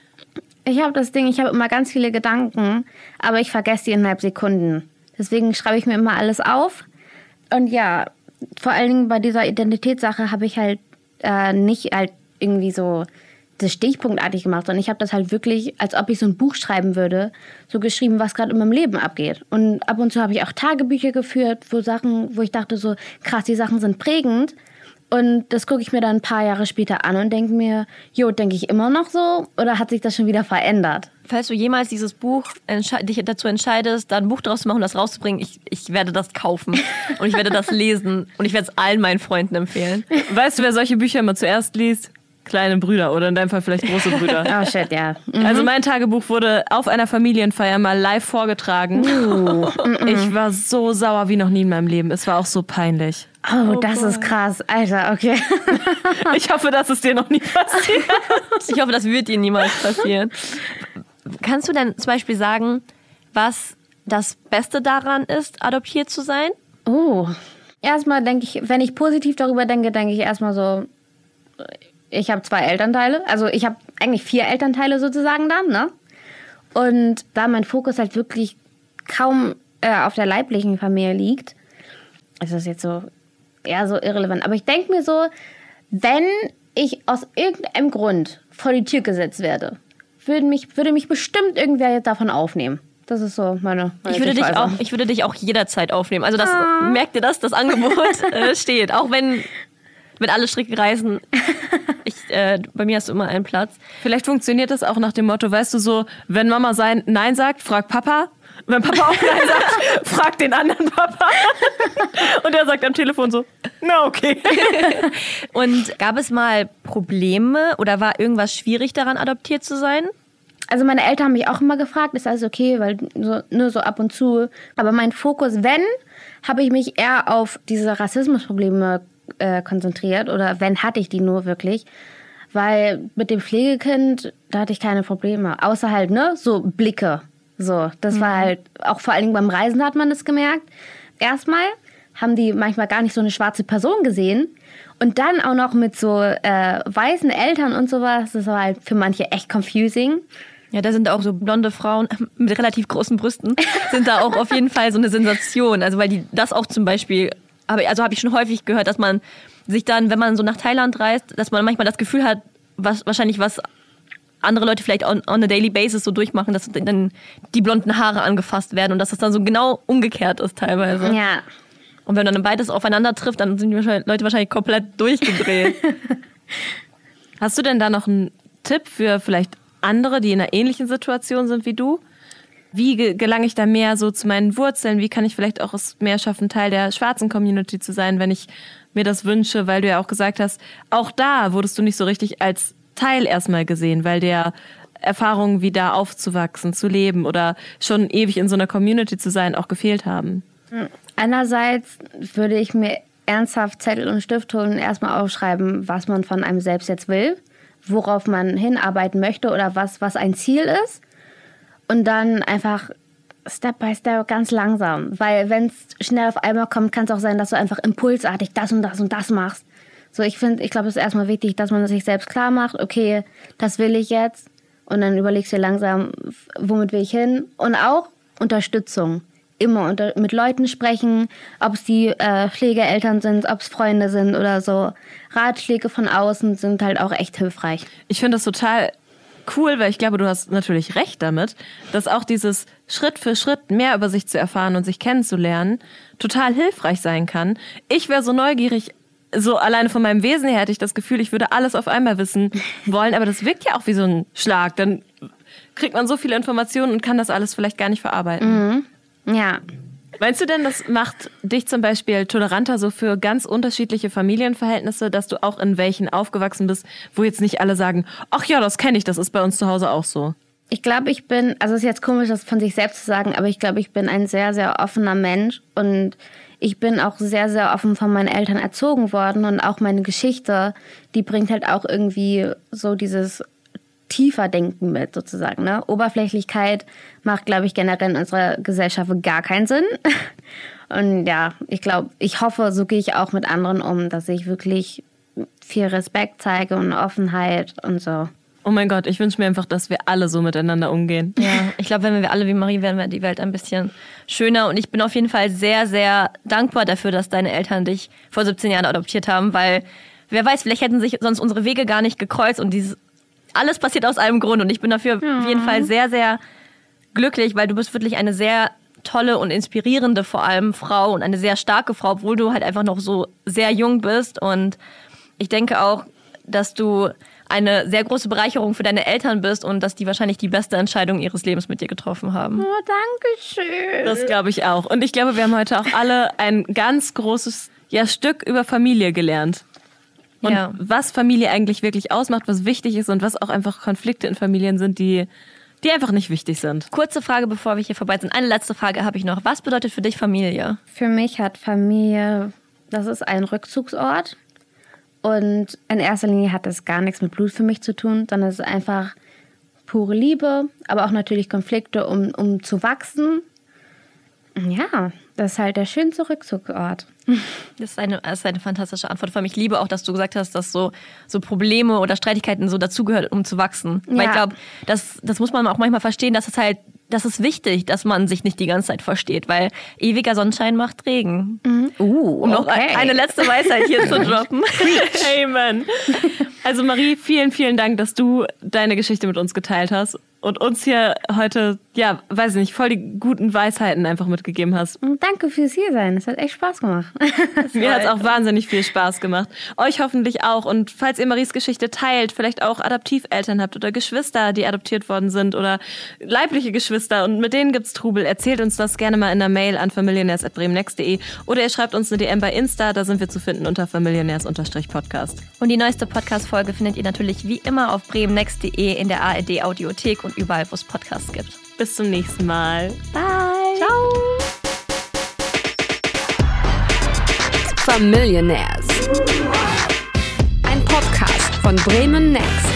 Speaker 1: Ich habe das Ding, ich habe immer ganz viele Gedanken, aber ich vergesse die innerhalb Sekunden. Deswegen schreibe ich mir immer alles auf. Und ja, vor allen Dingen bei dieser Identitätssache habe ich halt äh, nicht halt irgendwie so das stichpunktartig gemacht, sondern ich habe das halt wirklich, als ob ich so ein Buch schreiben würde, so geschrieben, was gerade in meinem Leben abgeht. Und ab und zu habe ich auch Tagebücher geführt, wo Sachen, wo ich dachte so, krass, die Sachen sind prägend. Und das gucke ich mir dann ein paar Jahre später an und denke mir, jo, denke ich immer noch so oder hat sich das schon wieder verändert?
Speaker 3: Falls du jemals dieses Buch dich dazu entscheidest, da ein Buch draus zu machen und das rauszubringen, ich, ich werde das kaufen und ich werde das lesen und ich werde es allen meinen Freunden empfehlen.
Speaker 4: Weißt du, wer solche Bücher immer zuerst liest? Kleine Brüder oder in deinem Fall vielleicht große Brüder.
Speaker 1: Oh shit, ja.
Speaker 4: Also mein Tagebuch wurde auf einer Familienfeier mal live vorgetragen. Ich war so sauer wie noch nie in meinem Leben. Es war auch so peinlich.
Speaker 1: Oh, das ist krass. Alter, okay.
Speaker 4: Ich hoffe, dass es dir noch nie passiert.
Speaker 3: Ich hoffe, das wird dir niemals passieren. Kannst du denn zum Beispiel sagen, was das Beste daran ist, adoptiert zu sein?
Speaker 1: Oh. Erstmal denke ich, wenn ich positiv darüber denke, denke ich erstmal so, ich habe zwei Elternteile. Also ich habe eigentlich vier Elternteile sozusagen dann, ne? Und da mein Fokus halt wirklich kaum äh, auf der leiblichen Familie liegt, ist das jetzt so eher so irrelevant. Aber ich denke mir so, wenn ich aus irgendeinem Grund vor die Tür gesetzt werde, würde mich, würde mich bestimmt irgendwer davon aufnehmen. Das ist so meine. meine
Speaker 3: Ich würde, dich auch, ich würde dich auch jederzeit aufnehmen. Also das merkt ihr das, das Angebot äh, steht. Auch wenn, wenn alle Stricke reißen. Ich, äh, bei mir hast du immer einen Platz.
Speaker 4: Vielleicht funktioniert das auch nach dem Motto, weißt du so, wenn Mama sein Nein sagt, frag Papa. Wenn Papa auch Nein sagt, frag den anderen Papa. Und er sagt am Telefon so, na okay.
Speaker 3: Und gab es mal Probleme oder war irgendwas schwierig daran, adoptiert zu sein?
Speaker 1: Also meine Eltern haben mich auch immer gefragt, ist alles okay, weil so, nur so ab und zu. Aber mein Fokus, wenn, habe ich mich eher auf diese Rassismusprobleme äh, konzentriert oder wenn hatte ich die nur wirklich. Weil mit dem Pflegekind, da hatte ich keine Probleme. Außer halt, ne, so Blicke. So, das war halt, auch vor allen Dingen beim Reisen hat man das gemerkt. Erstmal haben die manchmal gar nicht so eine schwarze Person gesehen. Und dann auch noch mit so äh, weißen Eltern und sowas. Das war halt für manche echt confusing.
Speaker 3: Ja, da sind auch so blonde Frauen mit relativ großen Brüsten, sind da auch auf jeden Fall so eine Sensation. Also weil die das auch zum Beispiel, also habe ich schon häufig gehört, dass man sich dann, wenn man so nach Thailand reist, dass man manchmal das Gefühl hat, was wahrscheinlich was andere Leute vielleicht on, on a daily basis so durchmachen, dass dann die blonden Haare angefasst werden und dass das dann so genau umgekehrt ist teilweise.
Speaker 1: Ja.
Speaker 3: Und wenn dann beides aufeinander trifft, dann sind die Leute wahrscheinlich komplett durchgedreht.
Speaker 4: Hast du denn da noch einen Tipp für vielleicht andere, die in einer ähnlichen Situation sind wie du? Wie ge- gelange ich da mehr so zu meinen Wurzeln? Wie kann ich vielleicht auch es mehr schaffen, Teil der schwarzen Community zu sein, wenn ich mir das wünsche? Weil du ja auch gesagt hast, auch da wurdest du nicht so richtig als Teil erstmal gesehen, weil der Erfahrungen wie da aufzuwachsen, zu leben oder schon ewig in so einer Community zu sein, auch gefehlt haben.
Speaker 1: Einerseits würde ich mir ernsthaft Zettel und Stift holen und erstmal aufschreiben, was man von einem selbst jetzt will, worauf man hinarbeiten möchte oder was, was ein Ziel ist. Und dann einfach Step by Step ganz langsam. Weil wenn es schnell auf einmal kommt, kann es auch sein, dass du einfach impulsartig das und das und das machst. So, ich finde, ich glaube, es ist erstmal wichtig, dass man sich selbst klar macht, okay, das will ich jetzt. Und dann überlegst du langsam, womit will ich hin. Und auch Unterstützung. Immer unter, mit Leuten sprechen, ob es die äh, Pflegeeltern sind, ob es Freunde sind oder so. Ratschläge von außen sind halt auch echt hilfreich.
Speaker 4: Ich finde das total cool, weil ich glaube, du hast natürlich recht damit, dass auch dieses Schritt für Schritt mehr über sich zu erfahren und sich kennenzulernen total hilfreich sein kann. Ich wäre so neugierig, so alleine von meinem Wesen her hätte ich das Gefühl, ich würde alles auf einmal wissen wollen, aber das wirkt ja auch wie so ein Schlag. Dann kriegt man so viele Informationen und kann das alles vielleicht gar nicht verarbeiten.
Speaker 1: Ja,
Speaker 4: Meinst du denn, das macht dich zum Beispiel toleranter so für ganz unterschiedliche Familienverhältnisse, dass du auch in welchen aufgewachsen bist, wo jetzt nicht alle sagen, ach ja, das kenne ich, das ist bei uns zu Hause auch so?
Speaker 1: Ich glaube, ich bin, also es ist jetzt komisch, das von sich selbst zu sagen, aber ich glaube, ich bin ein sehr, sehr offener Mensch und ich bin auch sehr, sehr offen von meinen Eltern erzogen worden und auch meine Geschichte, die bringt halt auch irgendwie so dieses tiefer Denken mit sozusagen. Ne? Oberflächlichkeit macht, glaube ich, generell in unserer Gesellschaft gar keinen Sinn. Und ja, ich glaube, ich hoffe, so gehe ich auch mit anderen um, dass ich wirklich viel Respekt zeige und Offenheit und so.
Speaker 4: Oh mein Gott, ich wünsche mir einfach, dass wir alle so miteinander umgehen.
Speaker 3: Ja, ich glaube, wenn wir alle wie Marie wären, wäre die Welt ein bisschen schöner. Und ich bin auf jeden Fall sehr, sehr dankbar dafür, dass deine Eltern dich vor 17 Jahren adoptiert haben, weil wer weiß, vielleicht hätten sich sonst unsere Wege gar nicht gekreuzt und dieses alles passiert aus einem Grund. Und ich bin dafür auf jeden Fall sehr, sehr glücklich, weil du bist wirklich eine sehr tolle und inspirierende vor allem Frau und eine sehr starke Frau, obwohl du halt einfach noch so sehr jung bist. Und ich denke auch, dass du eine sehr große Bereicherung für deine Eltern bist und dass die wahrscheinlich die beste Entscheidung ihres Lebens mit dir getroffen haben.
Speaker 1: Oh, danke schön.
Speaker 4: Das glaube ich auch. Und ich glaube, wir haben heute auch alle ein ganz großes ja, Stück über Familie gelernt. Und
Speaker 3: Ja.
Speaker 4: was Familie eigentlich wirklich ausmacht, was wichtig ist und was auch einfach Konflikte in Familien sind, die, die einfach nicht wichtig sind.
Speaker 3: Kurze Frage, bevor wir hier vorbei sind. Eine letzte Frage habe ich noch. Was bedeutet für dich Familie?
Speaker 1: Für mich hat Familie, das ist ein Rückzugsort. Und in erster Linie hat das gar nichts mit Blut für mich zu tun, sondern es ist einfach pure Liebe, aber auch natürlich Konflikte, um, um zu wachsen. Ja, Das ist halt der schönste Rückzugsort.
Speaker 3: Das ist, eine, das ist eine fantastische Antwort. Vor allem, ich liebe auch, dass du gesagt hast, dass so, so Probleme oder Streitigkeiten so dazugehört, um zu wachsen. Weil
Speaker 1: Ja.
Speaker 3: ich glaube, das, das muss man auch manchmal verstehen, dass es halt, das ist wichtig, dass man sich nicht die ganze Zeit versteht, weil ewiger Sonnenschein macht Regen.
Speaker 1: Uh,
Speaker 3: Um noch
Speaker 1: okay.
Speaker 3: eine letzte Weisheit hier zu droppen.
Speaker 4: Amen. Also Marie, vielen, vielen Dank, dass du deine Geschichte mit uns geteilt hast und uns hier heute, ja, weiß ich nicht, voll die guten Weisheiten einfach mitgegeben hast.
Speaker 1: Danke fürs hier sein. Es hat echt Spaß gemacht.
Speaker 4: Mir hat es auch wahnsinnig viel Spaß gemacht. Euch hoffentlich auch. Und falls ihr Maries Geschichte teilt, vielleicht auch Adoptiveltern habt oder Geschwister, die adoptiert worden sind oder leibliche Geschwister und mit denen gibt's Trubel, erzählt uns das gerne mal in der Mail an familionärs.bremennext.de oder ihr schreibt uns eine DM bei Insta, da sind wir zu finden unter familionärs-podcast.
Speaker 3: Und die neueste Podcast-Folge findet ihr natürlich wie immer auf bremennext.de in der ARD-Audiothek und überall, wo es Podcasts gibt.
Speaker 4: Bis zum nächsten Mal.
Speaker 3: Bye! Ciao!
Speaker 2: Familionaires. Ein Podcast von Bremen Next.